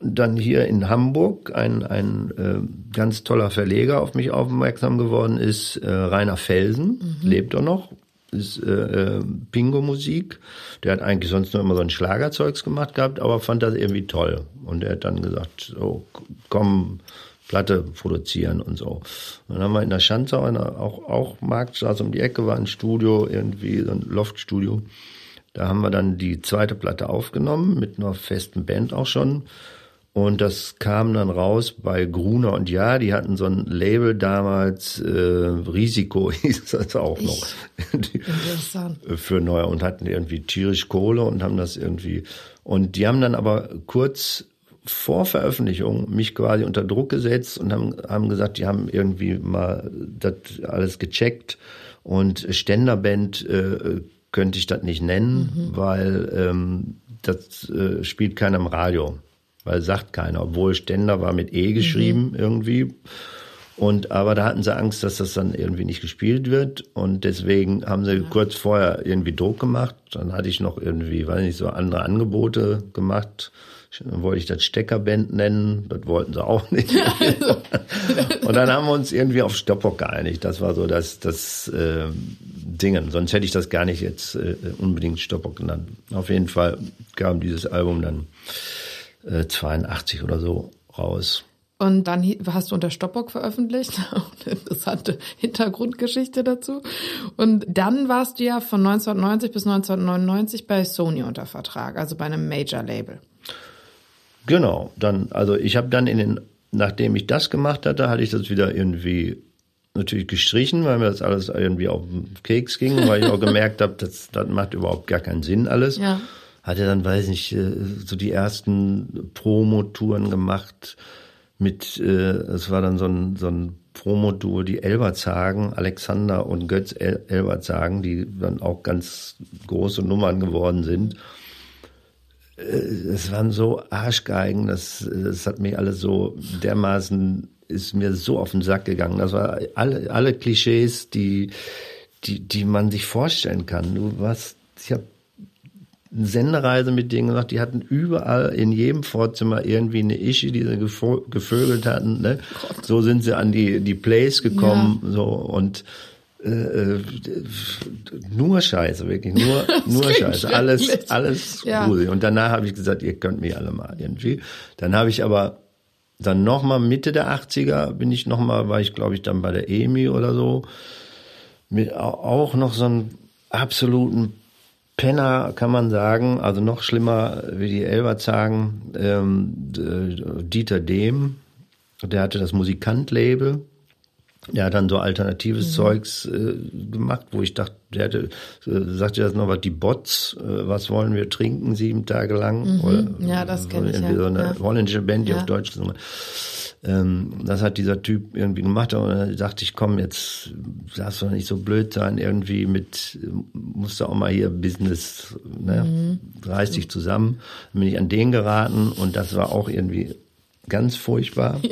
dann hier in Hamburg ein, ein äh, ganz toller Verleger auf mich aufmerksam geworden ist, äh, Rainer Felsen, lebt er noch, ist äh, äh, Pingo-Musik. Der hat eigentlich sonst nur immer so ein Schlagerzeugs gemacht gehabt, aber fand das irgendwie toll. Und er hat dann gesagt, so, komm, Platte produzieren und so. Und dann haben wir in der Schanzau, in der, auch, auch Marktstraße um die Ecke, war ein Studio, irgendwie so ein Loftstudio. Da haben wir dann die zweite Platte aufgenommen, mit einer festen Band auch schon. Und das kam dann raus bei Gruner und Ja, die hatten so ein Label damals, äh, Risiko hieß das auch noch. Die- Interessant. für neu und hatten irgendwie tierisch Kohle und haben das irgendwie. Und die haben dann aber kurz vor Veröffentlichung mich quasi unter Druck gesetzt und haben, haben gesagt, die haben irgendwie mal das alles gecheckt und Ständerband äh, könnte ich das nicht nennen, weil ähm, das äh, spielt keiner im Radio, weil sagt keiner, obwohl Ständer war mit E geschrieben irgendwie. Und aber da hatten sie Angst, dass das dann irgendwie nicht gespielt wird. Und deswegen haben sie kurz vorher irgendwie Druck gemacht. Dann hatte ich noch irgendwie, weiß nicht, so andere Angebote gemacht. Dann wollte ich das Steckerband nennen. Das wollten sie auch nicht. Und dann haben wir uns irgendwie auf Stoppock geeinigt. Das war so das, das äh, Dingen. Sonst hätte ich das gar nicht jetzt äh, unbedingt Stoppock genannt. Auf jeden Fall kam dieses Album dann äh, 82 oder so raus. Und dann hast du unter Stoppock veröffentlicht. Auch Eine interessante Hintergrundgeschichte dazu. Und dann warst du ja von 1990 bis 1999 bei Sony unter Vertrag, also bei einem Major-Label. Genau, dann, also ich habe dann in den, nachdem ich das gemacht hatte, hatte ich das wieder irgendwie natürlich gestrichen, weil mir das alles irgendwie auf den Keks ging, weil ich auch gemerkt habe, das, das macht überhaupt gar keinen Sinn alles. Ja. Hatte dann, weiß nicht, äh, so die ersten Promotouren gemacht mit, äh, es war dann so ein, so ein Promotour, die Elbertshagen, Alexander und Götz El Elbertshagen, die dann auch ganz große Nummern geworden sind es waren so Arschgeigen, das, das hat mich alles so dermaßen, ist mir so auf den Sack gegangen. Das war alle, alle Klischees, die, die, die man sich vorstellen kann. Du warst, ich habe Sendereise mit denen gemacht, die hatten überall in jedem Vorzimmer irgendwie eine Ischi, die sie gevögelt hatten. Ne? So sind sie an die, die Plays gekommen, so und äh, äh, nur Scheiße, wirklich, nur, nur Scheiße. Alles, schrecklich. alles Ja. gruselig. Und danach habe ich gesagt, ihr könnt mich alle mal irgendwie. Dann habe ich aber dann nochmal Mitte der 80er bin ich nochmal, war ich glaube ich dann bei der EMI oder so, mit au- auch noch so einen absoluten Penner, kann man sagen, also noch schlimmer wie die Elberzagen, ähm, d- Dieter Dehm, der hatte das Musikant-Label. Der hat dann so alternatives Zeugs äh, gemacht, wo ich dachte, der hatte, äh, sagte das noch was, die Bots, äh, was wollen wir trinken, sieben Tage lang? Oder, Ja, das so kenn ich, irgendwie ja. So eine Ja. holländische Band, die Ja. auf Deutsch gesungen hat. Ähm, das hat dieser Typ irgendwie gemacht und dann dachte ich, komm, jetzt darfst du nicht so blöd sein, irgendwie mit, musst du auch mal hier Business, ne, Mhm. reiß dich zusammen. Dann bin ich an den geraten und das war auch irgendwie ganz furchtbar.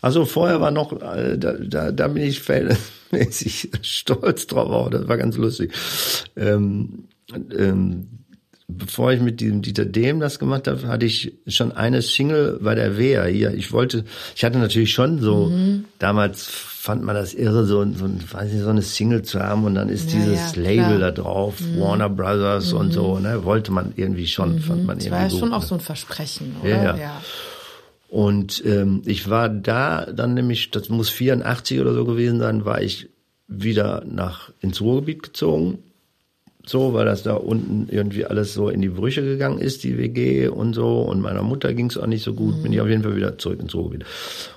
Also vorher war noch, äh, da, da, da bin ich verhältnismäßig stolz drauf, auch, das war ganz lustig. Ähm, ähm, bevor ich mit diesem Dieter Dehm das gemacht habe, hatte ich schon eine Single bei der Wehr hier. Ich wollte, ich hatte natürlich schon so, damals fand man das irre, so, so, ein- weiß nicht, so eine Single zu haben und dann ist Ja, dieses ja, Label klar. da drauf, Warner Brothers und so, ne, wollte man irgendwie schon, fand man Das irgendwie war ja gut, schon ne? auch so ein Versprechen, oder? Ja, ja. Und ähm, ich war da dann nämlich, das muss 84 oder so gewesen sein, war ich wieder nach ins Ruhrgebiet gezogen. So, weil das da unten irgendwie alles so in die Brüche gegangen ist, die WG und so. Und meiner Mutter ging es auch nicht so gut. Bin ich auf jeden Fall wieder zurück ins Ruhrgebiet.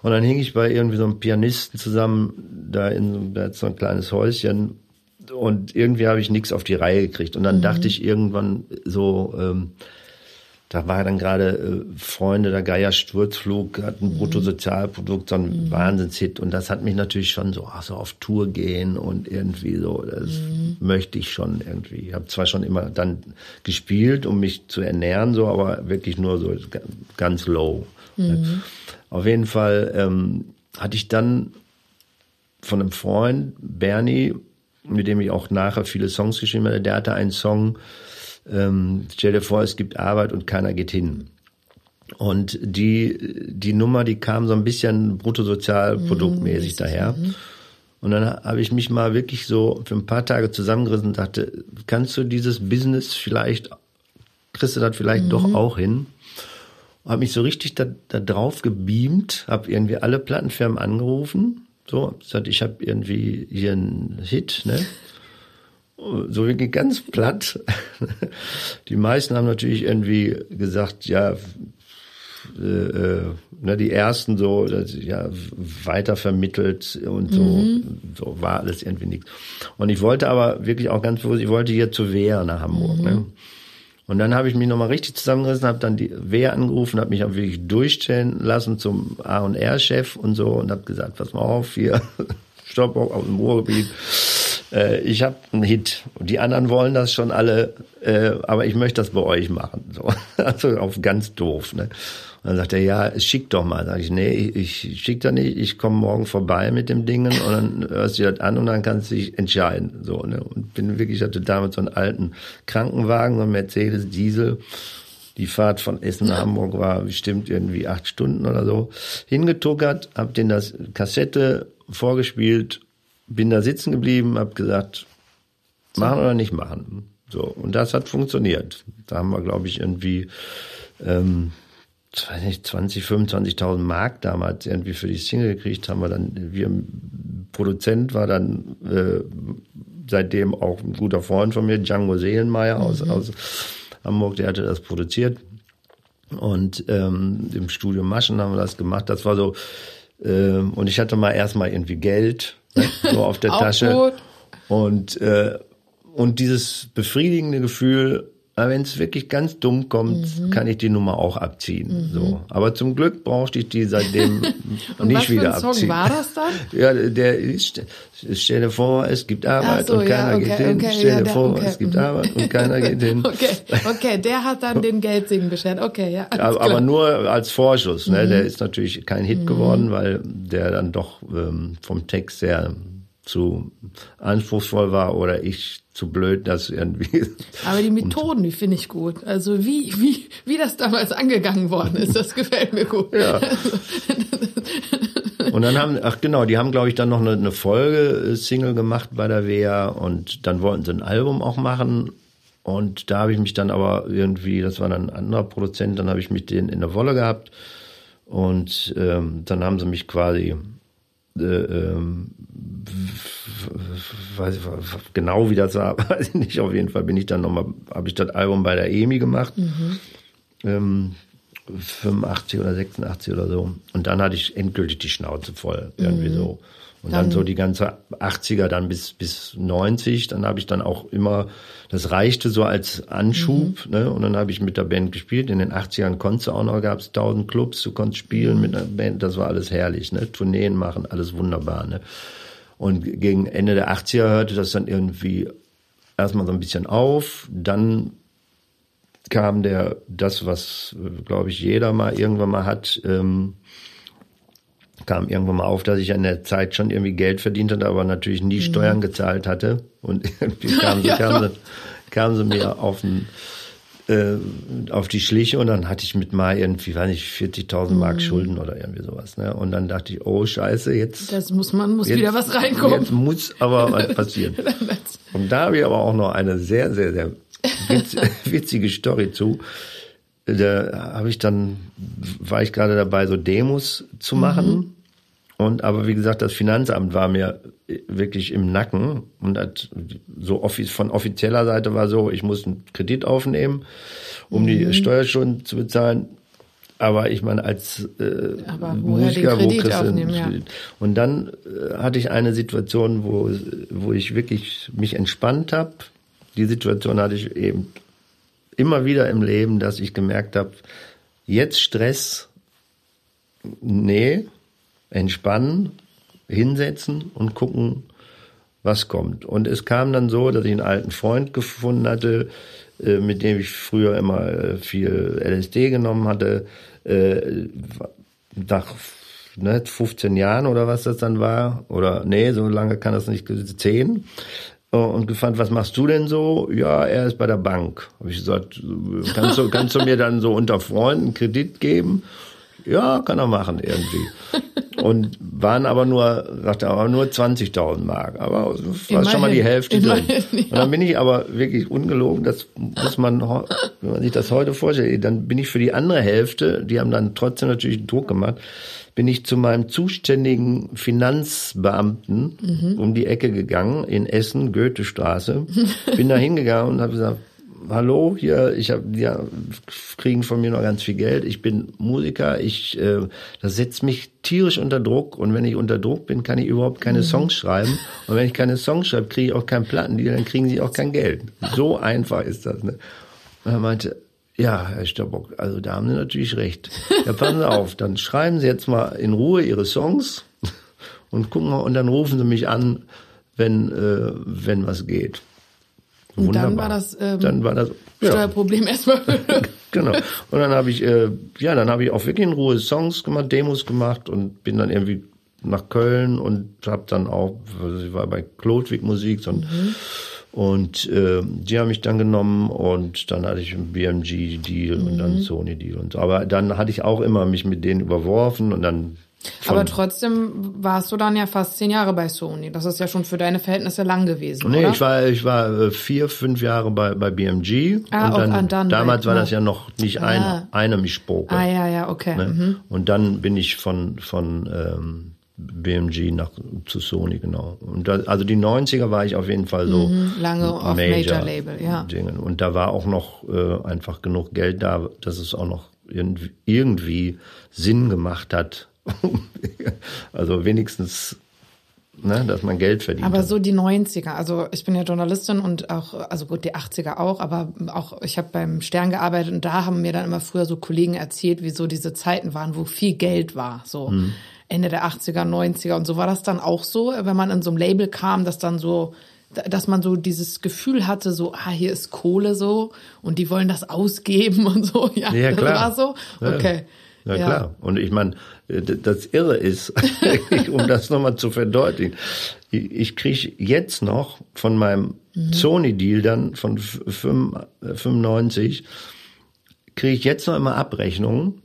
Und dann hing ich bei irgendwie so einem Pianisten zusammen, da in so, da so ein kleines Häuschen. Und irgendwie habe ich nichts auf die Reihe gekriegt. Und dann dachte ich irgendwann so, ähm, da war dann gerade äh, Freunde, der Geier Sturzflug, hat ein Bruttosozialprodukt, so ein Wahnsinnshit. Und das hat mich natürlich schon so, ach, so auf Tour gehen und irgendwie so, das möchte ich schon irgendwie. Ich habe zwar schon immer dann gespielt, um mich zu ernähren, so, aber wirklich nur so ga- ganz low. Auf jeden Fall ähm, hatte ich dann von einem Freund, Bernie, mit dem ich auch nachher viele Songs geschrieben habe, der hatte einen Song, ähm, stell dir vor, es gibt Arbeit und keiner geht hin. Und die, die Nummer, die kam so ein bisschen bruttosozialproduktmäßig daher. Und dann habe ich mich mal wirklich so für ein paar Tage zusammengerissen und dachte, kannst du dieses Business vielleicht, kriegst du das vielleicht doch auch hin? Habe mich so richtig da, da drauf gebeamt, habe irgendwie alle Plattenfirmen angerufen. So, gesagt, ich habe irgendwie hier einen Hit, ne? So wirklich ganz platt. Die meisten haben natürlich irgendwie gesagt, ja, äh, äh, ne, die ersten so, das, ja, weiter vermittelt und so, so war alles irgendwie nichts. Und ich wollte aber wirklich auch ganz bewusst, ich wollte hier zur Wehr nach Hamburg. Ne? Und dann habe ich mich nochmal richtig zusammengerissen, habe dann die Wehr angerufen, habe mich auch wirklich durchstellen lassen zum A&R-Chef und so und habe gesagt, pass mal auf, hier, Stopp auf dem Ruhrgebiet. Äh, ich habe einen Hit. Die anderen wollen das schon alle, äh, aber ich möchte das bei euch machen. So. Also auf ganz doof. Ne? Und dann sagt er, ja, schick doch mal. Sag ich, nee, ich, ich schick da nicht, ich komme morgen vorbei mit dem Dingen und dann hörst du dir das an und dann kannst du dich entscheiden. So, ne? Und bin wirklich, ich hatte damals so einen alten Krankenwagen, so einen Mercedes Diesel. Die Fahrt von Essen nach Hamburg war bestimmt irgendwie acht Stunden oder so. Hingetuckert, hab den das Kassette vorgespielt, bin da sitzen geblieben, hab gesagt, machen oder nicht machen. So, und das hat funktioniert. Da haben wir, glaube ich, irgendwie ähm, ich weiß nicht, 20, 25.000 Mark damals irgendwie für die Single gekriegt, haben wir dann, wir, Produzent war dann äh, seitdem auch ein guter Freund von mir, Django Seelenmeier aus, aus Hamburg, der hatte das produziert. Und ähm, im Studio Maschen haben wir das gemacht. Das war so, ähm, und ich hatte mal erstmal irgendwie Geld ne, so auf der Tasche. gut. Und, äh, und dieses befriedigende Gefühl, wenn es wirklich ganz dumm kommt, Mhm. kann ich die Nummer auch abziehen. So. Aber zum Glück brauchte ich die seitdem nicht was für wieder ein Song abziehen. war das dann? Ja, der ist, stell dir vor, es gibt Arbeit so, und ja, keiner okay, geht hin. okay, stell ja, dir der- vor, es gibt mhm. Arbeit und keiner geht hin. Okay, okay, der hat dann den Geldsegen beschert. Okay, ja. Aber. Mhm. aber nur als Vorschuss. Ne? Der ist natürlich kein Hit geworden, weil der dann doch ähm, vom Text sehr zu anspruchsvoll war oder ich zu blöd, das irgendwie. Aber die Methoden, die finde ich gut. Also wie, wie, wie das damals angegangen worden ist, das gefällt mir gut. Ja. Und dann haben, ach genau, die haben, glaube ich, dann noch eine, eine Folge-Single gemacht bei der WEA und dann wollten sie ein Album auch machen. Und da habe ich mich dann aber irgendwie, das war dann ein anderer Produzent, dann habe ich mich den in der Wolle gehabt. Und ähm, dann haben sie mich quasi, äh, ähm, weiß ich, genau wie das war, weiß ich nicht. Auf jeden Fall bin ich dann nochmal, habe ich das Album bei der EMI gemacht. Ähm, 85 oder 86 oder so. Und dann hatte ich endgültig die Schnauze voll, irgendwie so. Und dann, so die ganze 80er dann bis, bis 90, dann habe ich dann auch immer, das reichte so als Anschub, ne? Und dann habe ich mit der Band gespielt. In den 80ern konntest du auch noch, gab es 1000 Clubs, du konntest spielen mit einer Band, das war alles herrlich, ne? Tourneen machen, alles wunderbar, ne? Und gegen Ende der 80er hörte das dann irgendwie erstmal so ein bisschen auf, dann kam der, das, was, glaube ich, jeder mal irgendwann mal hat, ähm, kam irgendwann mal auf, dass ich in der Zeit schon irgendwie Geld verdient hatte, aber natürlich nie Steuern gezahlt hatte. Und irgendwie kamen sie, Ja, kamen sie, kamen sie mir auf, den, äh, auf die Schliche und dann hatte ich mit mal irgendwie, weiß nicht, 40.000 Mark Schulden oder irgendwie sowas. Ne? Und dann dachte ich, oh scheiße, jetzt Das muss man, muss Jetzt- wieder was reinkommen. Jetzt muss aber was passieren. Und da habe ich aber auch noch eine sehr, sehr, sehr witz, witzige Story zu. Da habe ich dann, war ich gerade dabei, so Demos zu machen. Und aber wie gesagt, das Finanzamt war mir wirklich im Nacken und hat so von offizieller Seite war so, ich muss einen Kredit aufnehmen, um die Steuerschulden zu bezahlen. Aber ich meine, als äh, Aber Musiker, wo kriegst du ja. Und dann äh, hatte ich eine Situation, wo, wo ich wirklich mich entspannt habe. Die Situation hatte ich eben immer wieder im Leben, dass ich gemerkt habe, jetzt Stress, nee, entspannen, hinsetzen und gucken, was kommt. Und es kam dann so, dass ich einen alten Freund gefunden hatte, äh, mit dem ich früher immer äh, viel LSD genommen hatte. Äh, nach ne, 15 Jahren oder was das dann war, oder nee, so lange kann das nicht, 10, und gefragt, was machst du denn so? Ja, er ist bei der Bank. Habe ich gesagt, kannst du, kannst du mir dann so unter Freunden Kredit geben? Ja, kann er machen irgendwie. Und waren aber nur, sagte er, aber nur 20.000 Mark. Aber war schon mal die Hälfte immerhin, drin. Ja. Und dann bin ich aber wirklich ungelogen, das muss man, wenn man sich das heute vorstellt, dann bin ich für die andere Hälfte, die haben dann trotzdem natürlich Druck gemacht, bin ich zu meinem zuständigen Finanzbeamten mhm. um die Ecke gegangen in Essen, Goethestraße. Bin da hingegangen und habe gesagt, hallo, hier, ich habe, ja, kriegen von mir noch ganz viel Geld. Ich bin Musiker, ich, äh, das setzt mich tierisch unter Druck und wenn ich unter Druck bin, kann ich überhaupt keine mhm. Songs schreiben. Und wenn ich keine Songs schreibe, kriege ich auch keinen Plattendeal, dann kriegen sie auch kein Geld. So einfach ist das. Ne? Und er meinte, ja, Herr Stabbock, also da haben Sie natürlich recht. Ja, passen Sie auf, dann schreiben Sie jetzt mal in Ruhe Ihre Songs und gucken mal, und dann rufen Sie mich an, wenn, äh, wenn was geht. Und dann war das, ähm, dann war das ja. Steuerproblem erstmal. genau. Und dann habe ich, äh, ja, dann habe ich auch wirklich in Ruhe Songs gemacht, Demos gemacht und bin dann irgendwie nach Köln und habe dann auch, also ich war bei Klodwig Musik ein, mhm. und äh, die haben mich dann genommen und dann hatte ich einen BMG Deal mhm. und dann mhm. Sony Deal und so. Aber dann hatte ich auch immer mich mit denen überworfen und dann aber trotzdem warst du dann ja fast zehn Jahre bei Sony. Das ist ja schon für deine Verhältnisse lang gewesen. Nee, oder? ich war, ich war äh, vier, fünf Jahre bei, bei BMG. Ah, und dann, und dann damals war das ja noch nicht ah. eine, eine Mischpoke. Ah, ja, ja, okay. Ne? Mhm. Und dann bin ich von, von ähm, BMG nach, zu Sony, genau. Und da, also die 90er war ich auf jeden Fall so. Mhm, lange auf Major, Major Label, ja. Dingen. Und da war auch noch äh, einfach genug Geld da, dass es auch noch irgendwie, irgendwie Sinn gemacht hat, also wenigstens, ne, dass man Geld verdient. Aber so die 90er, also ich bin ja Journalistin und auch, also gut, die 80er auch, aber auch, ich habe beim Stern gearbeitet und da haben mir dann immer früher so Kollegen erzählt, wie so diese Zeiten waren, wo viel Geld war, so. Hm. Ende der 80er, 90er und so war das dann auch so, wenn man in so einem Label kam, dass dann so dass man so dieses Gefühl hatte, so, ah, hier ist Kohle so und die wollen das ausgeben und so. Ja, ja klar. das war so. Okay. Ja. Ja, ja, klar. Und ich meine, äh, das Irre ist, um das nochmal zu verdeutlichen, ich kriege jetzt noch von meinem mhm. Sony-Deal dann von 95, kriege ich jetzt noch immer Abrechnungen.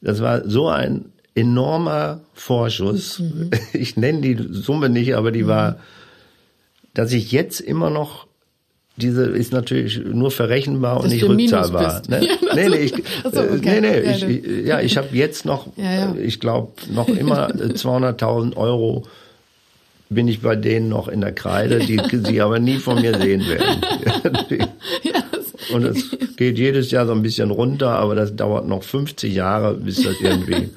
Das war so ein enormer Vorschuss. Mhm. Ich nenne die Summe nicht, aber die mhm. war, dass ich jetzt immer noch diese ist natürlich nur verrechenbar und nicht rückzahlbar. Ne? Ja, nee, nee, ich, so, okay. nee, nee, ja, ich, ich, ja, ich habe jetzt noch, ja, ich glaube, noch immer 200.000 Euro bin ich bei denen noch in der Kreide, die sie aber nie von mir sehen werden. und es geht jedes Jahr so ein bisschen runter, aber das dauert noch 50 Jahre, bis das irgendwie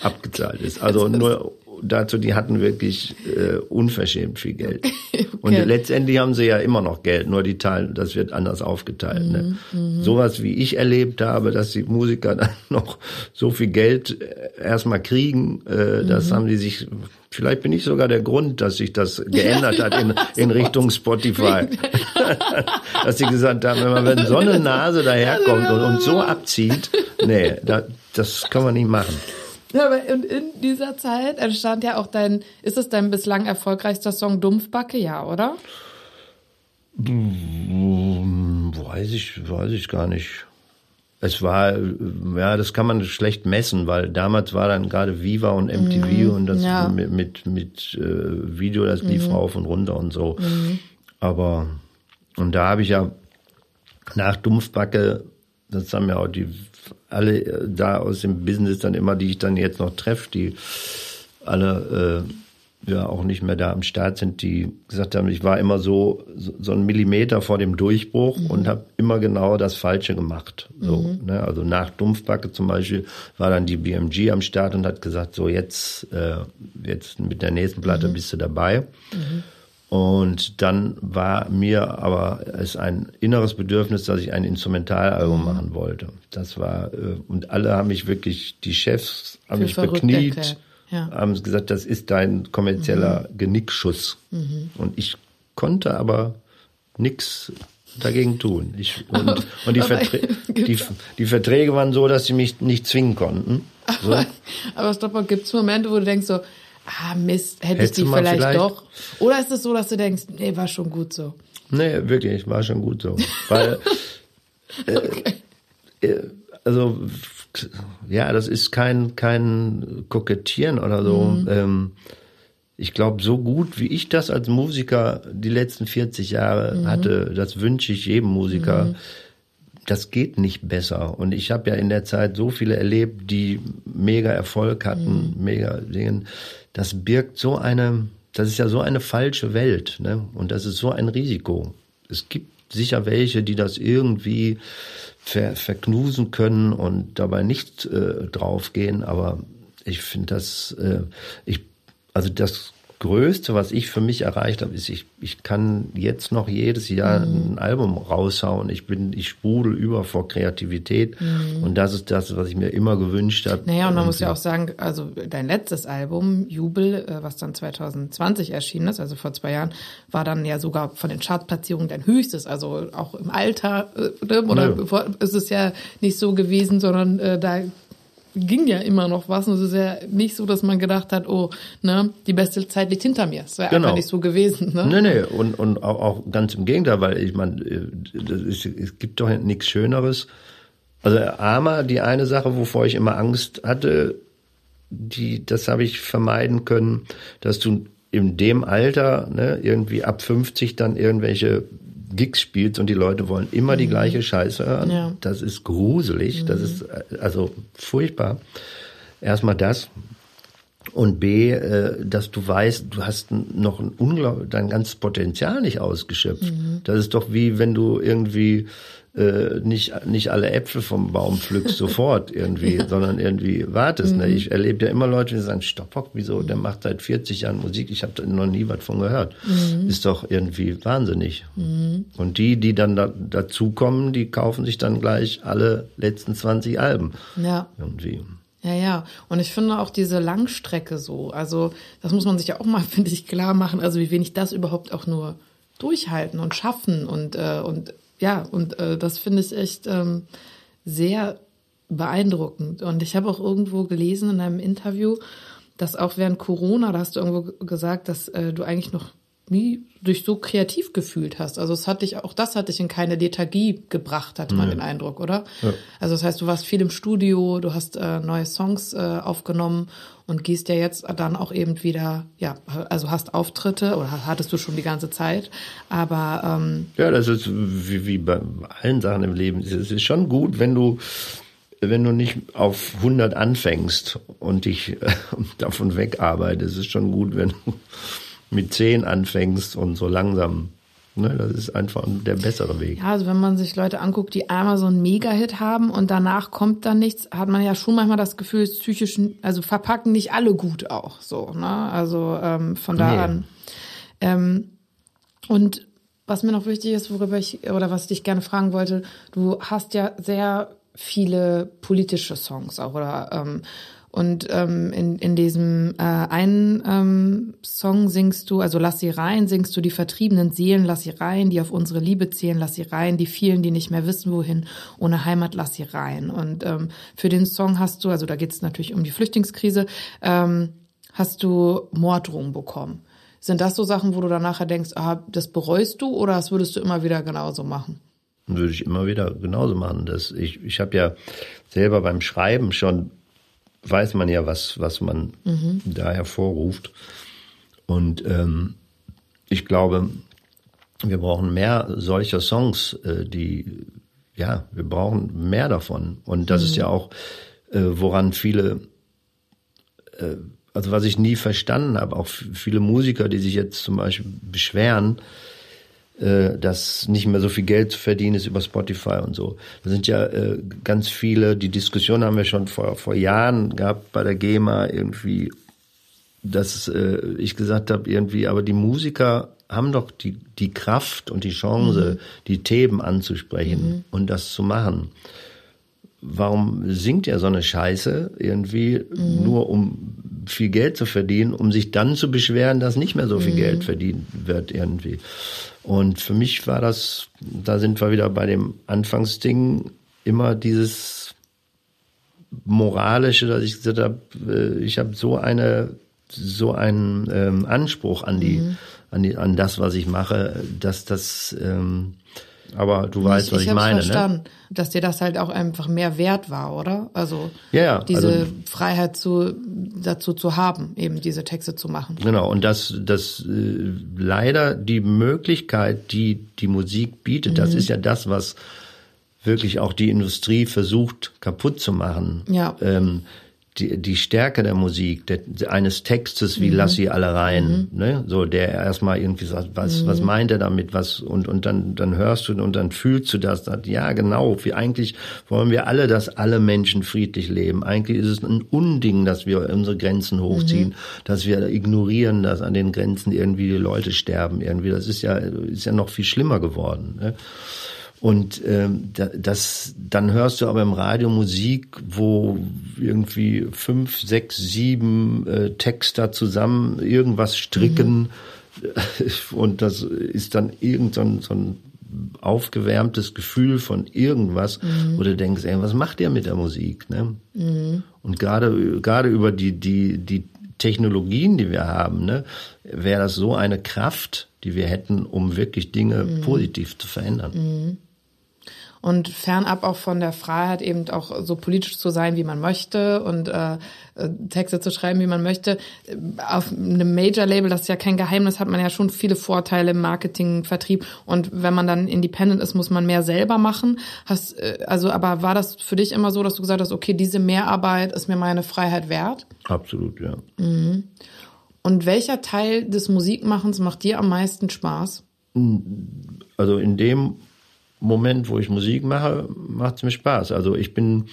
abgezahlt ist. Also nur dazu, die hatten wirklich äh, unverschämt viel Geld. okay. Und letztendlich haben sie ja immer noch Geld, nur die teilen, das wird anders aufgeteilt. Ne? Mhm, ne? Sowas wie ich erlebt habe, dass die Musiker dann noch so viel Geld äh, erstmal kriegen, äh, das mhm. haben die sich Vielleicht bin ich sogar der Grund, dass sich das geändert hat in, in Richtung Spotify. dass sie gesagt haben, wenn man mit so eine Nase daherkommt und, und so abzieht, nee, da, das kann man nicht machen. Ja, aber und in dieser Zeit entstand ja auch dein, ist es dein bislang erfolgreichster Song Dumpfbacke, ja, oder? Weiß ich, weiß ich gar nicht. Es war, ja, das kann man schlecht messen, weil damals war dann gerade Viva und MTV mhm, und das ja. mit, mit, mit äh, Video, das lief mhm. rauf und runter und so. Mhm. Aber, und da habe ich ja nach Dumpfbacke, das haben ja auch die alle äh, da aus dem Business dann immer, die ich dann jetzt noch treffe, die alle äh, ja auch nicht mehr da am Start sind, die gesagt haben, ich war immer so so, so ein Millimeter vor dem Durchbruch mhm. und habe immer genau das Falsche gemacht. So, mhm. ne? Also nach Dumpfbacke zum Beispiel war dann die BMG am Start und hat gesagt, so jetzt äh, jetzt mit der nächsten Platte mhm. bist du dabei. Und dann war mir aber es ein inneres Bedürfnis, dass ich ein Instrumentalalbum machen wollte. Das war, äh, und alle haben mich wirklich, die Chefs haben Für mich bekniet, ja. haben gesagt, das ist dein kommerzieller mhm. Genickschuss. Mhm. Und ich konnte aber nichts dagegen tun. Ich, und, und die, Verträ die, die, Verträge waren so, dass sie mich nicht zwingen konnten. So. Aber, aber stopp, gibt es Momente, wo du denkst so, ah Mist, hätte Hättest ich die vielleicht, vielleicht, doch. Oder ist es so, dass du denkst, nee, war schon gut so? Nee, wirklich, war schon gut so. Weil, äh, okay. äh, also, ja, das ist kein, kein Kokettieren oder so. Mhm. Ähm, ich glaube, so gut wie ich das als Musiker die letzten 40 Jahre mhm. hatte, das wünsche ich jedem Musiker. Mhm. Das geht nicht besser. Und ich habe ja in der Zeit so viele erlebt, die mega Erfolg hatten, mhm. mega Dingen. Das birgt so eine, das ist ja so eine falsche Welt, ne? Und das ist so ein Risiko. Es gibt sicher welche, die das irgendwie ver, verknusen können und dabei nicht äh, draufgehen, aber ich finde das, äh, ich also das Größte, was ich für mich erreicht habe, ist, ich, ich kann jetzt noch jedes Jahr mhm. ein Album raushauen. Ich bin, ich sprudel über vor Kreativität. Mhm. Und das ist das, was ich mir immer gewünscht habe. Naja, und man muss ja auch sagen, also dein letztes Album, Jubel, äh, was dann 2020 erschienen ist, also vor zwei Jahren, war dann ja sogar von den Chartplatzierungen dein höchstes. Also auch im Alter, äh, ne, oder ja. ist es ja nicht so gewesen, sondern äh, da ging ja immer noch was. Und es ist ja nicht so, dass man gedacht hat, oh, ne, die beste Zeit liegt hinter mir. Es wäre genau. einfach nicht so gewesen. Ne? Nee, nee, und, und auch, auch ganz im Gegenteil, weil ich meine, es gibt doch nichts Schöneres. Also Arma, die eine Sache, wovor ich immer Angst hatte, die, das habe ich vermeiden können, dass du in dem Alter, ne, irgendwie ab 50 dann irgendwelche Gigs spielst und die Leute wollen immer mhm. die gleiche Scheiße hören. Ja. Das ist gruselig, mhm. das ist also furchtbar. Erstmal das. Und B, äh, dass du weißt, du hast noch ein unglaublich, dein ganzes Potenzial nicht ausgeschöpft. Mhm. Das ist doch wie wenn du irgendwie äh, nicht, nicht alle Äpfel vom Baum pflückst sofort irgendwie, ja. sondern irgendwie wartest. Ne? Mhm. Ne? Ich erlebe ja immer Leute, die sagen, Stoppock, wieso, der macht seit 40 Jahren Musik, ich habe noch nie was von gehört. Mhm. Ist doch irgendwie wahnsinnig. Mhm. Und die, die dann da, dazukommen, die kaufen sich dann gleich alle letzten 20 Alben. Ja. Irgendwie. Ja, ja. Und ich finde auch diese Langstrecke so, also das muss man sich ja auch mal, finde ich, klar machen, also wie wenig das überhaupt auch nur durchhalten und schaffen und, äh, und ja, und äh, das finde ich echt ähm, sehr beeindruckend. Und ich habe auch irgendwo gelesen in einem Interview, dass auch während Corona, da hast du irgendwo gesagt, dass äh, du eigentlich noch nie dich so kreativ gefühlt hast. Also es hat dich, auch das hat dich in keine Lethargie gebracht, hatte man den Eindruck, oder? Ja. Also das heißt, du warst viel im Studio, du hast äh, neue Songs äh, aufgenommen und gehst ja jetzt dann auch eben wieder, ja, also hast Auftritte oder hattest du schon die ganze Zeit, aber ähm, ja, das ist wie, wie bei allen Sachen im Leben. Es ist schon gut, wenn du wenn du nicht auf 100 anfängst und dich davon wegarbeitest, ist schon gut, wenn du mit zehn anfängst und so langsam. Ne, das ist einfach der bessere Weg. Ja, also wenn man sich Leute anguckt, die einmal so einen Mega-Hit haben und danach kommt dann nichts, hat man ja schon manchmal das Gefühl, psychisch, also verpacken nicht alle gut auch so. Ne? Also ähm, von da nee. an. Ähm, und was mir noch wichtig ist, worüber ich oder was ich dich gerne fragen wollte, du hast ja sehr viele politische Songs auch oder ähm, und ähm, in, in diesem äh, einen ähm, Song singst du, also lass sie rein, singst du die vertriebenen Seelen, lass sie rein, die auf unsere Liebe zählen, lass sie rein, die vielen, die nicht mehr wissen, wohin, ohne Heimat, lass sie rein. Und ähm, für den Song hast du, also da geht es natürlich um die Flüchtlingskrise, ähm, hast du Morddrohungen bekommen. Sind das so Sachen, wo du dann nachher denkst, ah, das bereust du oder das würdest du immer wieder genauso machen? Würde ich immer wieder genauso machen. Das, ich ich habe ja selber beim Schreiben schon weiß man ja, was, was man mhm. da hervorruft. Und ähm, ich glaube, wir brauchen mehr solcher Songs, äh, die, ja, wir brauchen mehr davon. Und das mhm. ist ja auch, äh, woran viele, äh, also was ich nie verstanden habe, auch viele Musiker, die sich jetzt zum Beispiel beschweren, äh, dass nicht mehr so viel Geld zu verdienen ist über Spotify und so. Da sind ja äh, ganz viele, die Diskussion haben wir schon vor, vor Jahren gehabt bei der GEMA irgendwie, dass äh, ich gesagt habe, irgendwie, aber die Musiker haben doch die, die Kraft und die Chance, die Themen anzusprechen und das zu machen. Warum singt er so eine Scheiße irgendwie nur um viel Geld zu verdienen, um sich dann zu beschweren, dass nicht mehr so viel Geld verdient wird irgendwie. Und für mich war das, da sind wir wieder bei dem Anfangsding, immer dieses moralische, dass ich gesagt habe, äh, ich habe so eine so einen ähm, Anspruch an die, an die an das, was ich mache, dass das ähm, aber du weißt, was ich, hab's meine, verstanden, ne? dass dir das halt auch einfach mehr wert war, oder? Also Ja, ja, diese also- Freiheit zu, dazu zu haben, eben diese Texte zu machen. Genau, und dass das äh, leider die Möglichkeit, die die Musik bietet, das ist ja das, was wirklich auch die Industrie versucht kaputt zu machen. Ja. Ähm, die, die Stärke der Musik, der, eines Textes wie Lass sie alle rein, ne? so der erstmal irgendwie sagt, was, was meint er damit, was und und dann dann hörst du und dann fühlst du das, dass, ja genau, wie eigentlich wollen wir alle, dass alle Menschen friedlich leben. Eigentlich ist es ein Unding, dass wir unsere Grenzen hochziehen, dass wir ignorieren, dass an den Grenzen irgendwie die Leute sterben irgendwie. Das ist ja ist ja noch viel schlimmer geworden. Ne? Und ähm, da- das, dann hörst du aber im Radio Musik, wo irgendwie fünf, sechs, sieben äh, Texter zusammen irgendwas stricken und das ist dann irgend so ein, so ein aufgewärmtes Gefühl von irgendwas, wo du denkst, ey, was macht ihr mit der Musik? Ne? Und gerade gerade über die die die Technologien, die wir haben, ne, wäre das so eine Kraft, die wir hätten, um wirklich Dinge positiv zu verändern. Und fernab auch von der Freiheit, eben auch so politisch zu sein, wie man möchte und äh, äh, Texte zu schreiben, wie man möchte. Auf einem Major-Label, das ist ja kein Geheimnis, hat man ja schon viele Vorteile im Marketing, Vertrieb. Und wenn man dann independent ist, muss man mehr selber machen. Hast, äh, also, aber war das für dich immer so, dass du gesagt hast, okay, diese Mehrarbeit ist mir meine Freiheit wert? Absolut, ja. Und welcher Teil des Musikmachens macht dir am meisten Spaß? Also in dem Moment, wo ich Musik mache, macht es mir Spaß. Also ich bin,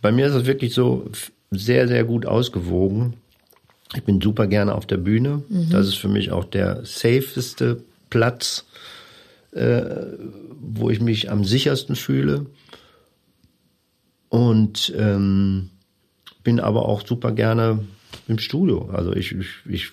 bei mir ist es wirklich so sehr, sehr gut ausgewogen. Ich bin super gerne auf der Bühne. Das ist für mich auch der safeste Platz, äh, wo ich mich am sichersten fühle. Und ähm, bin aber auch super gerne im Studio. Also ich, ich, ich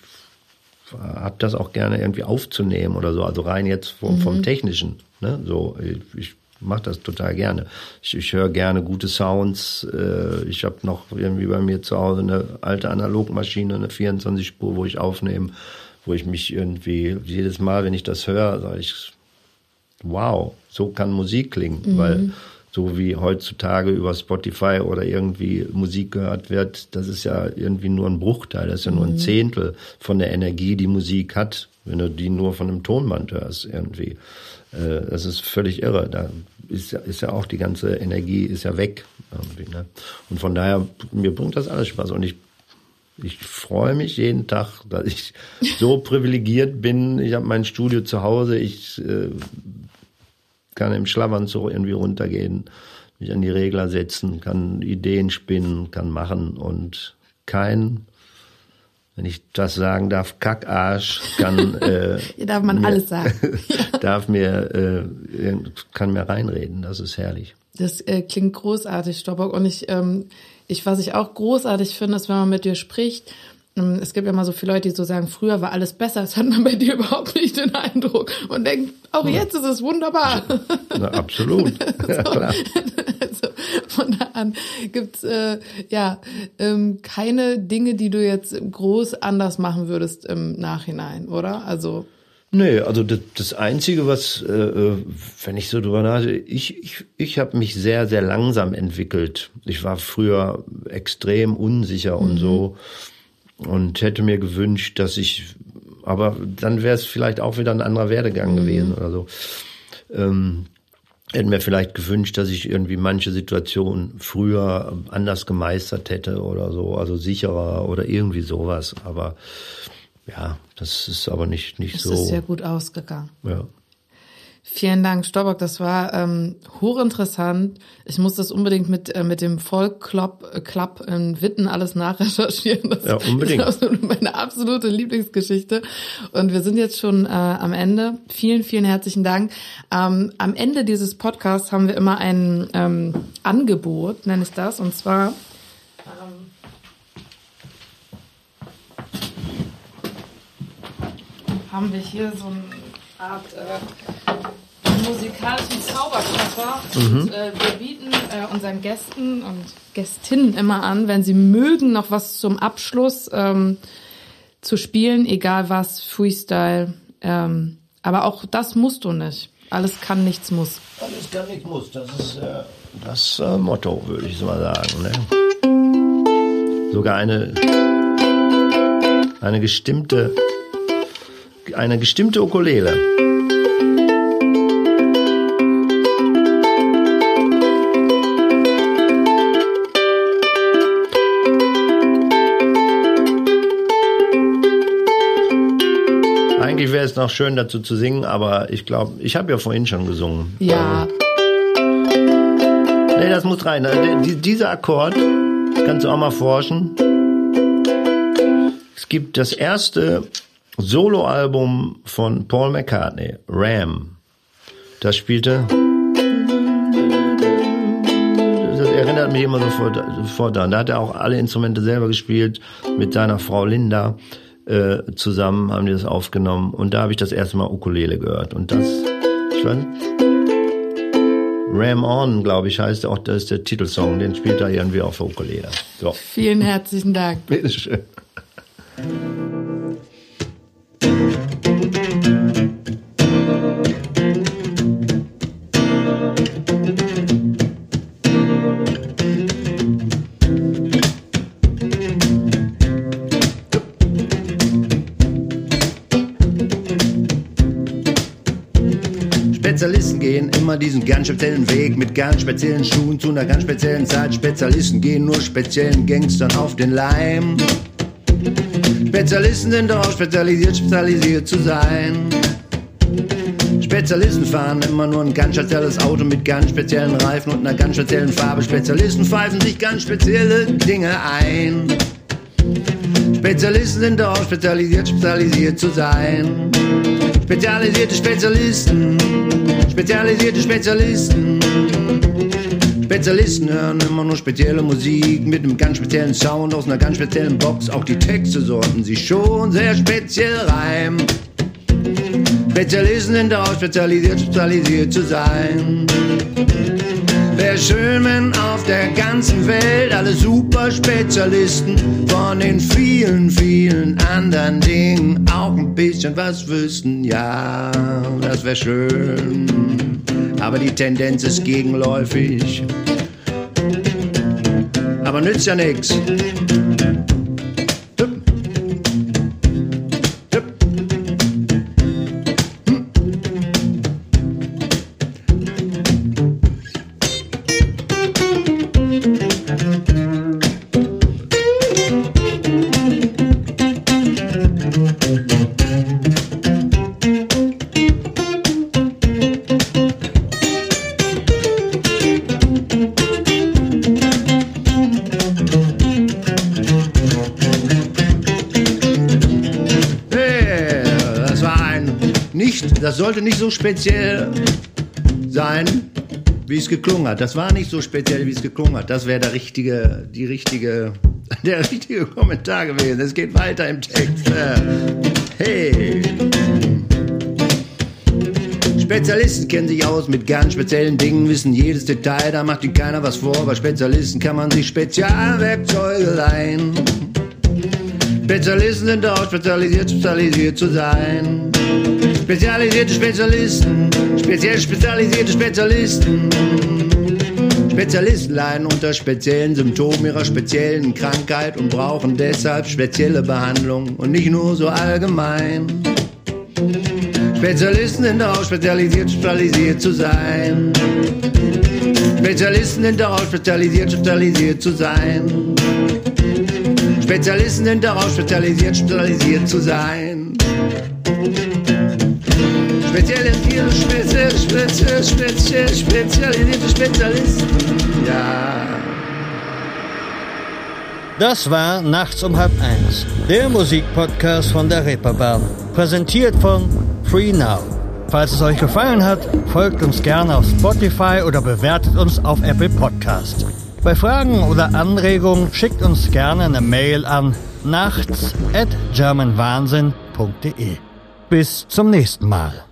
habe das auch gerne irgendwie aufzunehmen oder so. Also rein jetzt vom, vom Technischen. Ne? So, ich, ich mache das total gerne. Ich, ich höre gerne gute Sounds. Äh, ich habe noch irgendwie bei mir zu Hause eine alte Analogmaschine, eine 24 Spur, wo ich aufnehme, wo ich mich irgendwie jedes Mal, wenn ich das höre, sage ich, wow, so kann Musik klingen, weil so wie heutzutage über Spotify oder irgendwie Musik gehört wird, das ist ja irgendwie nur ein Bruchteil, das ist ja nur ein Zehntel von der Energie, die Musik hat, wenn du die nur von einem Tonband hörst irgendwie. Äh, Das ist völlig irre. Da ist ja, ist ja auch die ganze Energie ist ja weg. Ne? Und von daher, mir bringt das alles Spaß. Und ich ich freue mich jeden Tag, dass ich so privilegiert bin. Ich habe mein Studio zu Hause. Ich äh, kann im Schlafanzug irgendwie runtergehen, mich an die Regler setzen, kann Ideen spinnen, kann machen und kein, wenn ich das sagen darf, Kackarsch kann äh, Hier darf man mir- alles sagen. darf mir äh, kann mir reinreden. Das ist herrlich. Das äh, klingt großartig, Stoppock. Und ich, ähm, ich, was ich auch großartig finde, ist, wenn man mit dir spricht, es gibt ja immer so viele Leute, die so sagen, früher war alles besser. Das hat man bei dir überhaupt nicht den Eindruck. Und denkt, auch jetzt ist es wunderbar. Na, absolut. ja, klar. Also von da an gibt's äh, ja ähm, keine Dinge, die du jetzt groß anders machen würdest im Nachhinein, oder? Also Nee, also das, das Einzige, was, äh, äh, wenn ich so drüber nachdenke, ich, ich, ich habe mich sehr, sehr langsam entwickelt. Ich war früher extrem unsicher und so und hätte mir gewünscht, dass ich, aber dann wäre es vielleicht auch wieder ein anderer Werdegang gewesen oder so. Ähm, hätte mir vielleicht gewünscht, dass ich irgendwie manche Situationen früher anders gemeistert hätte oder so, also sicherer oder irgendwie sowas. Aber ja, das ist aber nicht, nicht es so. ist sehr gut ausgegangen. Ja. Vielen Dank, Stobbock. Das war ähm, hochinteressant. Ich muss das unbedingt mit, äh, mit dem Folk Club, äh, in Witten alles nachrecherchieren. Das Ja, unbedingt. ist meine absolute Lieblingsgeschichte. Und wir sind jetzt schon äh, am Ende. Vielen, vielen herzlichen Dank. Ähm, am Ende dieses Podcasts haben wir immer ein ähm, Angebot, nenne ich das. Und zwar ähm, haben wir hier so eine Art äh, musikalischen Zauberkoffer. Und äh, wir bieten äh, unseren Gästen und Gästinnen immer an, wenn sie mögen, noch was zum Abschluss ähm, zu spielen, egal was, Freestyle. Ähm, aber auch das musst du nicht. Alles kann, nichts muss. Alles kann, nichts muss. Das ist äh, das äh, Motto, würde ich so mal sagen. Ne? Sogar eine, eine gestimmte, eine gestimmte Ukulele. Wäre es noch schön dazu zu singen, aber ich glaube, ich habe ja vorhin schon gesungen. Ja, Nee, das muss rein. Die- Dieser Akkord, kannst du auch mal forschen. Es gibt das erste Soloalbum von Paul McCartney, Ram. Das spielte. Das erinnert mich immer sofort, sofort daran. Da hat er auch alle Instrumente selber gespielt, mit seiner Frau Linda äh, zusammen haben die das aufgenommen. Und da habe ich das erste Mal Ukulele gehört. Und das, ich weiß, Ram On, glaube ich, heißt auch, das ist der Titelsong. Den spielt er irgendwie auf der Ukulele. So, vielen herzlichen Dank. bitteschön. Diesen ganz speziellen Weg mit ganz speziellen Schuhen zu einer ganz speziellen Zeit. Spezialisten gehen nur speziellen Gangstern auf den Leim. Spezialisten sind darauf spezialisiert, spezialisiert zu sein. Spezialisten fahren immer nur ein ganz spezielles Auto mit ganz speziellen Reifen und einer ganz speziellen Farbe. Spezialisten pfeifen sich ganz spezielle Dinge ein. Spezialisten sind darauf spezialisiert, spezialisiert zu sein. Spezialisierte Spezialisten, spezialisierte Spezialisten. Spezialisten hören immer nur spezielle Musik mit einem ganz speziellen Sound aus einer ganz speziellen Box. Auch die Texte sollten sich schon sehr speziell reimen. Spezialisten sind darauf spezialisiert, spezialisiert zu sein. Schön, wenn auf der ganzen Welt alle Superspezialisten von den vielen, vielen anderen Dingen auch ein bisschen was wüssten. Ja, das wäre schön. Aber die Tendenz ist gegenläufig. Aber nützt ja nix. Sollte nicht so speziell sein, wie es geklungen hat. Das war nicht so speziell, wie es geklungen hat. Das wäre der richtige, die richtige, der richtige Kommentar gewesen. Es geht weiter im Text. Äh, Hey. Spezialisten kennen sich aus mit ganz speziellen Dingen, wissen jedes Detail, da macht ihnen keiner was vor. Bei Spezialisten kann man sich Spezialwerkzeuge leihen. Spezialisten sind darauf spezialisiert, spezialisiert zu sein. Spezialisierte Spezialisten, speziell spezialisierte Spezialisten. Spezialisten leiden unter speziellen Symptomen ihrer speziellen Krankheit und brauchen deshalb spezielle Behandlung und nicht nur so allgemein. Spezialisten sind darauf spezialisiert, spezialisiert zu sein. Spezialisten sind darauf spezialisiert, spezialisiert zu sein. Spezialisten sind darauf spezialisiert, spezialisiert zu sein. Spitze, Spitze, Spitze, spezialisierte Spezialist. Ja. Das war Nachts um halb eins, der Musikpodcast von der Reeperbahn. Präsentiert von Free Now. Falls es euch gefallen hat, folgt uns gerne auf Spotify oder bewertet uns auf Apple Podcast. Bei Fragen oder Anregungen schickt uns gerne eine Mail an nachts at germanwahnsinn.de. Bis zum nächsten Mal.